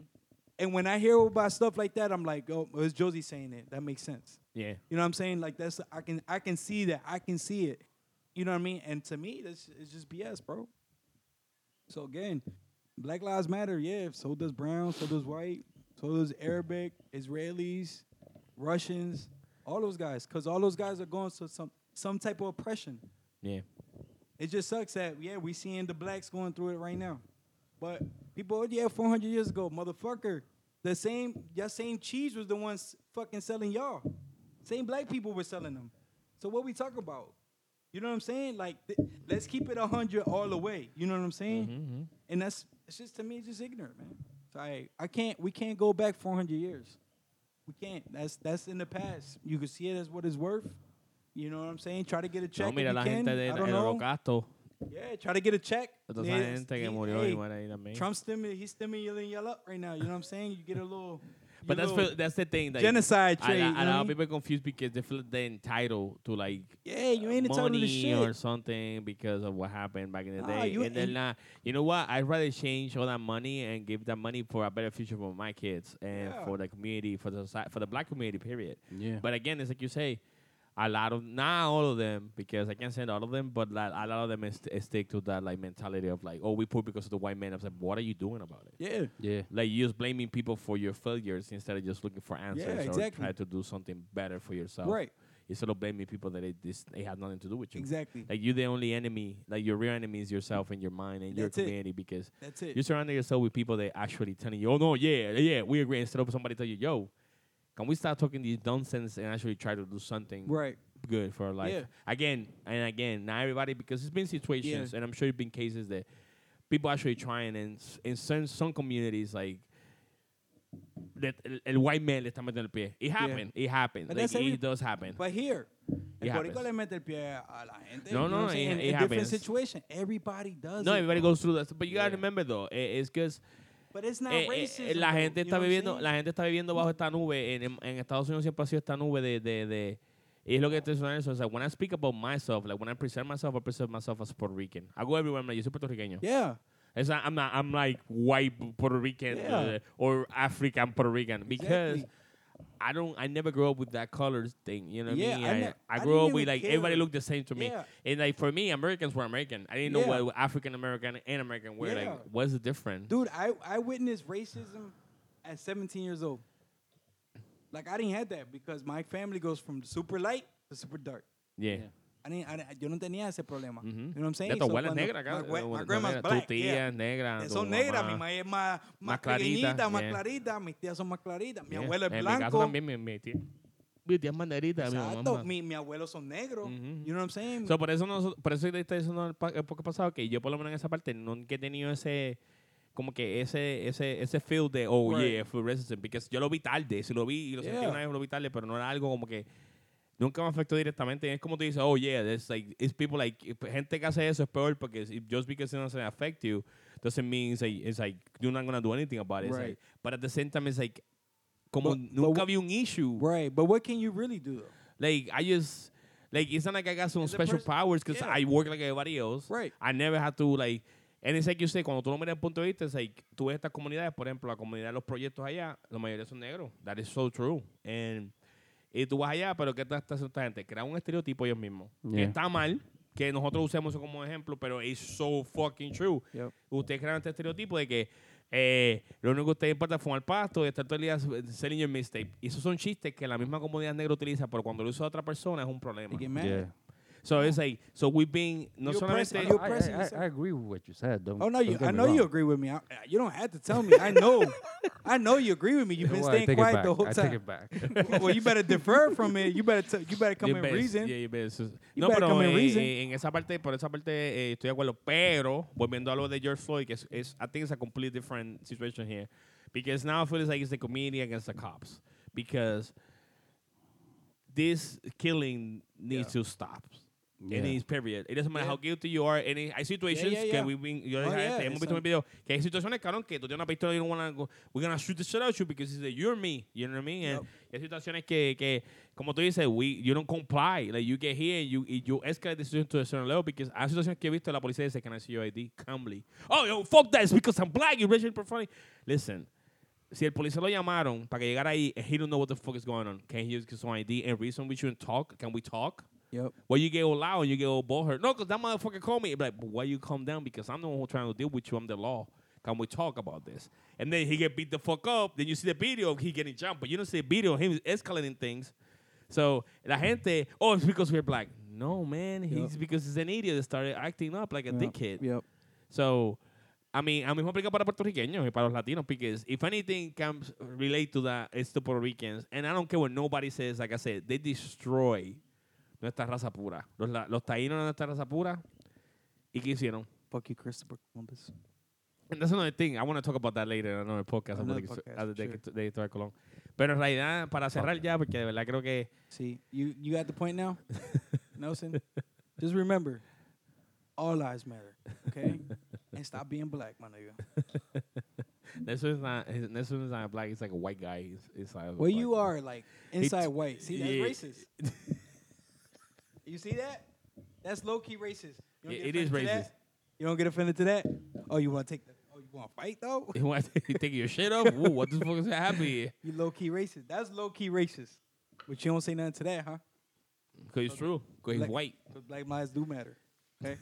And when I hear about stuff like that, I'm like, oh, it's Josie saying it. That makes sense. Yeah. You know what I'm saying? Like that's I can I can see that. I can see it. You know what I mean? And to me, that's it's just BS, bro. So again, Black Lives Matter, yeah. So does brown, so does white, so does Arabic, Israelis, Russians, all those guys. Cause all those guys are going through some some type of oppression. Yeah. It just sucks that yeah, we seeing the blacks going through it right now. But people, oh, yeah, 400 years ago, motherfucker, the same, that same cheese was the ones fucking selling y'all. Same black people were selling them. So what we talk about? You know what I'm saying? Like, th- let's keep it 100 all the way. You know what I'm saying? Mm-hmm. And that's, it's just, to me, it's just ignorant, man. So I, I can't, we can't go back 400 years. We can't. That's, that's in the past. You can see it as what it's worth. You know what I'm saying? Try to get a check No, mira la can. gente don't el know. holocausto. Yeah, try to get a check. Toda Yeah, esa gente que murió hey, y muere ahí también. Trump's he's stimulating y'all up right now. You know what I'm saying? You get a little. But that's feel, that's the thing. Like, genocide trade. lot- you a know lot what I of mean? people confused because they feel they're entitled to like Yeah, you ain't entitled to shit. or something because of what happened back in the Nah, day. you and then ain't- not, you know what? I'd rather change all that money and give that money for a better future for my kids and Yeah. for the community, for the soci- for the black community. Period. Yeah. But again, it's like you say, a lot of not all of them because I can't say all of them, but like, a lot of them is, is stick to that like mentality of like, oh, we poor because of the white man. I was like, what are you doing about it? Yeah. yeah. Like you just blaming people for your failures instead of just looking for answers exactly. or try to do something better for yourself. Right. Instead of blaming people that it this it has nothing to do with you. Exactly. Like you're the only enemy. Like your real enemy is yourself and your mind and That's your it. community because That's it. you're surrounding yourself with people that actually telling you, oh no, yeah, yeah, we agree. Instead of somebody tell you, yo, can we start talking these nonsense and actually try to do something right. good for our life? Yeah. Again and again, not everybody because it's been situations and I'm sure it's been cases that people actually trying and in certain some communities like that el, el white man le está metiendo el pie. It happened. It happened. But Like, it does happen. But here, el borico le mete el pie a la gente. No, no, it- In it a different situation. Everybody does no, it, everybody bro. goes through that. But you gotta remember though, it's because But it's not eh, eh, la gente está viviendo, la gente está viviendo bajo esta nube. En, en, Estados Unidos siempre ha sido esta nube de, de, de y es lo que estoy diciendo. So it's like when I speak about myself, like when I present myself, I present myself as Puerto Rican. I go everywhere. I'm like, yo soy puertorriqueño. Yeah. It's not, I'm not. I'm like white Puerto Rican Yeah. uh, or African Puerto Rican because Exactly. I don't. I never grew up with that colors thing. You know what Yeah, I mean? I I, ne- I, I grew didn't up with like care. everybody looked the same to me. Yeah. And like for me, Americans were American. I didn't know what African American and American were. Yeah. Like, what's the difference? Dude, I, I witnessed racism at 17 years old. Like, I didn't have that because my family goes from super light to super dark. Yeah. Yeah. I didn't, I didn't- yo no tenía ese problema. You know what I'm saying? Ya tu So abuela es negra acá. My, we- my tu grandma's negra, black. Tu tía yeah. es negra. Tu Son negras, mi mamá- es más, más, más clarita, pequeñita, más yeah. clarita, mis tías son más claritas, mi Yeah. abuelo es En mi caso blanco. también, mi, mi tía. Mi tía es. Mi Exacto, más- mi, mi abuelo son negros. You know what I'm saying? So, por eso no, por eso te estoy diciendo el, podcast pasado que yo por lo menos en esa parte nunca he tenido ese como que ese ese ese feel de oh Right. yeah racism because yo lo vi tarde si lo vi y lo sentí Yeah. una vez lo vi tarde pero no era algo como que nunca me afectó directamente. Y es como tú dices, oh yeah, there's like, it's people like, gente que hace eso es peor porque just because it doesn't affect you doesn't mean it's like, it's like you're not gonna do anything about it. Right. like- but at the same time, it's like, como But- but nunca wh- vi un issue. Right, but what can you really do though? Like, I just, like, it's not like I got some special powers because yeah. I work like everybody else. Right. I never had to, like, and it's like you say, cuando tú lo miras desde el punto de vista, es like, tú ves estas comunidades, por ejemplo, la comunidad de los proyectos allá, la mayoría son negros. That is so true. And, y tú vas allá, pero ¿qué está haciendo esta gente? Crear un estereotipo ellos mismos. Que está mal, que nosotros usemos eso como ejemplo, pero it's so fucking true. Yep. Ustedes crean este estereotipo de que eh, lo único que a ustedes importa es fumar pasto y estar todo el día selling your mixtape. Y esos son chistes que la misma comunidad negra utiliza, pero cuando lo usa otra persona es un problema. Yeah. So it's like, so we've been, no You're solamente... pressing- I, I, pressing I, yourself. I agree with what you said. Don't, Oh no, you, I know you agree with me. I, you don't have to tell me. I know, I know you agree with me. You've been Well, staying quiet the whole time. I take it back. well, you better defer from it. You better, you better come You in better- reason. yeah, you better- You no, better pero come in eh, reason. eh, en esa parte, por esa parte eh, estoy de acuerdo. Pero, volviendo a lo de George Floyd, que es, es, I think it's a completely different situation here. Because now I feel it's like it's the community against the cops. Because this killing needs to stop. Yeah. needs period. It doesn't matter Yeah. how guilty you are. Any, hay situations yeah, que we've been, yo Oh, dije, yeah, este, hemos visto en el video que hay situaciones, cabrón, que tú tienes una pistola y you don't wanna go, we're gonna shoot the shit out of you because it's like, you're me, you know what I mean? And Yep. hay situaciones que, que, como tú dices, we, you don't comply. Like, you get here and you, you escalate the situation to a certain level because hay situaciones que he visto la policía dice, can I see your ID? Calmly. Oh, yo, fuck that, it's because I'm black, you're racial profiling. Listen, si el policía lo llamaron para que llegara ahí, and he don't know what the fuck is going on. Can he use his own ID and reason we shouldn't talk? Can we talk? Yep. Well, you get all loud and you get all butthurt. No, because that motherfucker called me. Like, but why you calm down? Because I'm the one who's trying to deal with you. I'm the law. Can we talk about this? And then he get beat the fuck up. Then you see the video of he getting jumped, but you don't see the video of him escalating things. So la mm. gente, oh, it's because we're black. No, man, he's because he's an idiot that started acting up like a Yep. dickhead. Yep. So, I mean, a mismo aplica para puertorriqueños y para los latinos, because if anything can relate to that, it's the Puerto Ricans. And I don't care what nobody says, like I said, they destroy nuestra raza pura. Los, la- los taínos de nuestra raza pura. ¿Y qué hicieron? Fuck you, Christopher Columbus. And that's another thing. I want to talk about that later in another podcast. Another podcast, de, sure. de, de Colón. Pero en realidad, para cerrar ya, porque de verdad creo que See, you you got the point now, Nelson. Just remember, all lives matter. Okay, and stop being black, my nigga. Nelson is not, his- Nelson is not black. He's like a white guy. He's, he's like Well, you guy. are like inside white. See, that's yeah. racist. you see that? That's low key racist. Yeah, it is racist. that? You don't get offended to that? Oh, you want to take the? Oh, you want to fight though? You want to take your shit off? Ooh, what the fuck is happening here? You low key racist. That's low key racist. But you don't say nothing to that, huh? Because it's true. Because he's white. Because black lives do matter. Okay.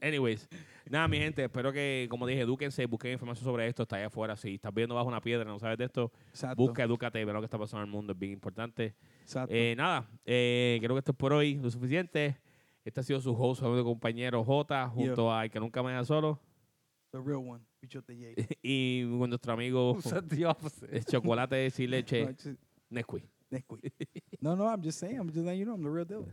Anyways, nada, mi gente, espero que, como dije, edúquense, busquen información sobre esto, está allá afuera. Si estás viendo bajo una piedra no sabes de esto, Exacto. busca, edúcate, ve lo que está pasando en el mundo, es bien importante. Exacto. Eh, nada, eh, creo que esto es por hoy lo suficiente. Este ha sido su host, su amigo compañero J, junto a El que nunca me deja solo, the real one. Y con nuestro amigo eh, Chocolate sin No, leche, just- Nesquik. Nesquik. no, no, I'm just saying. I'm just letting you know I'm the real deal.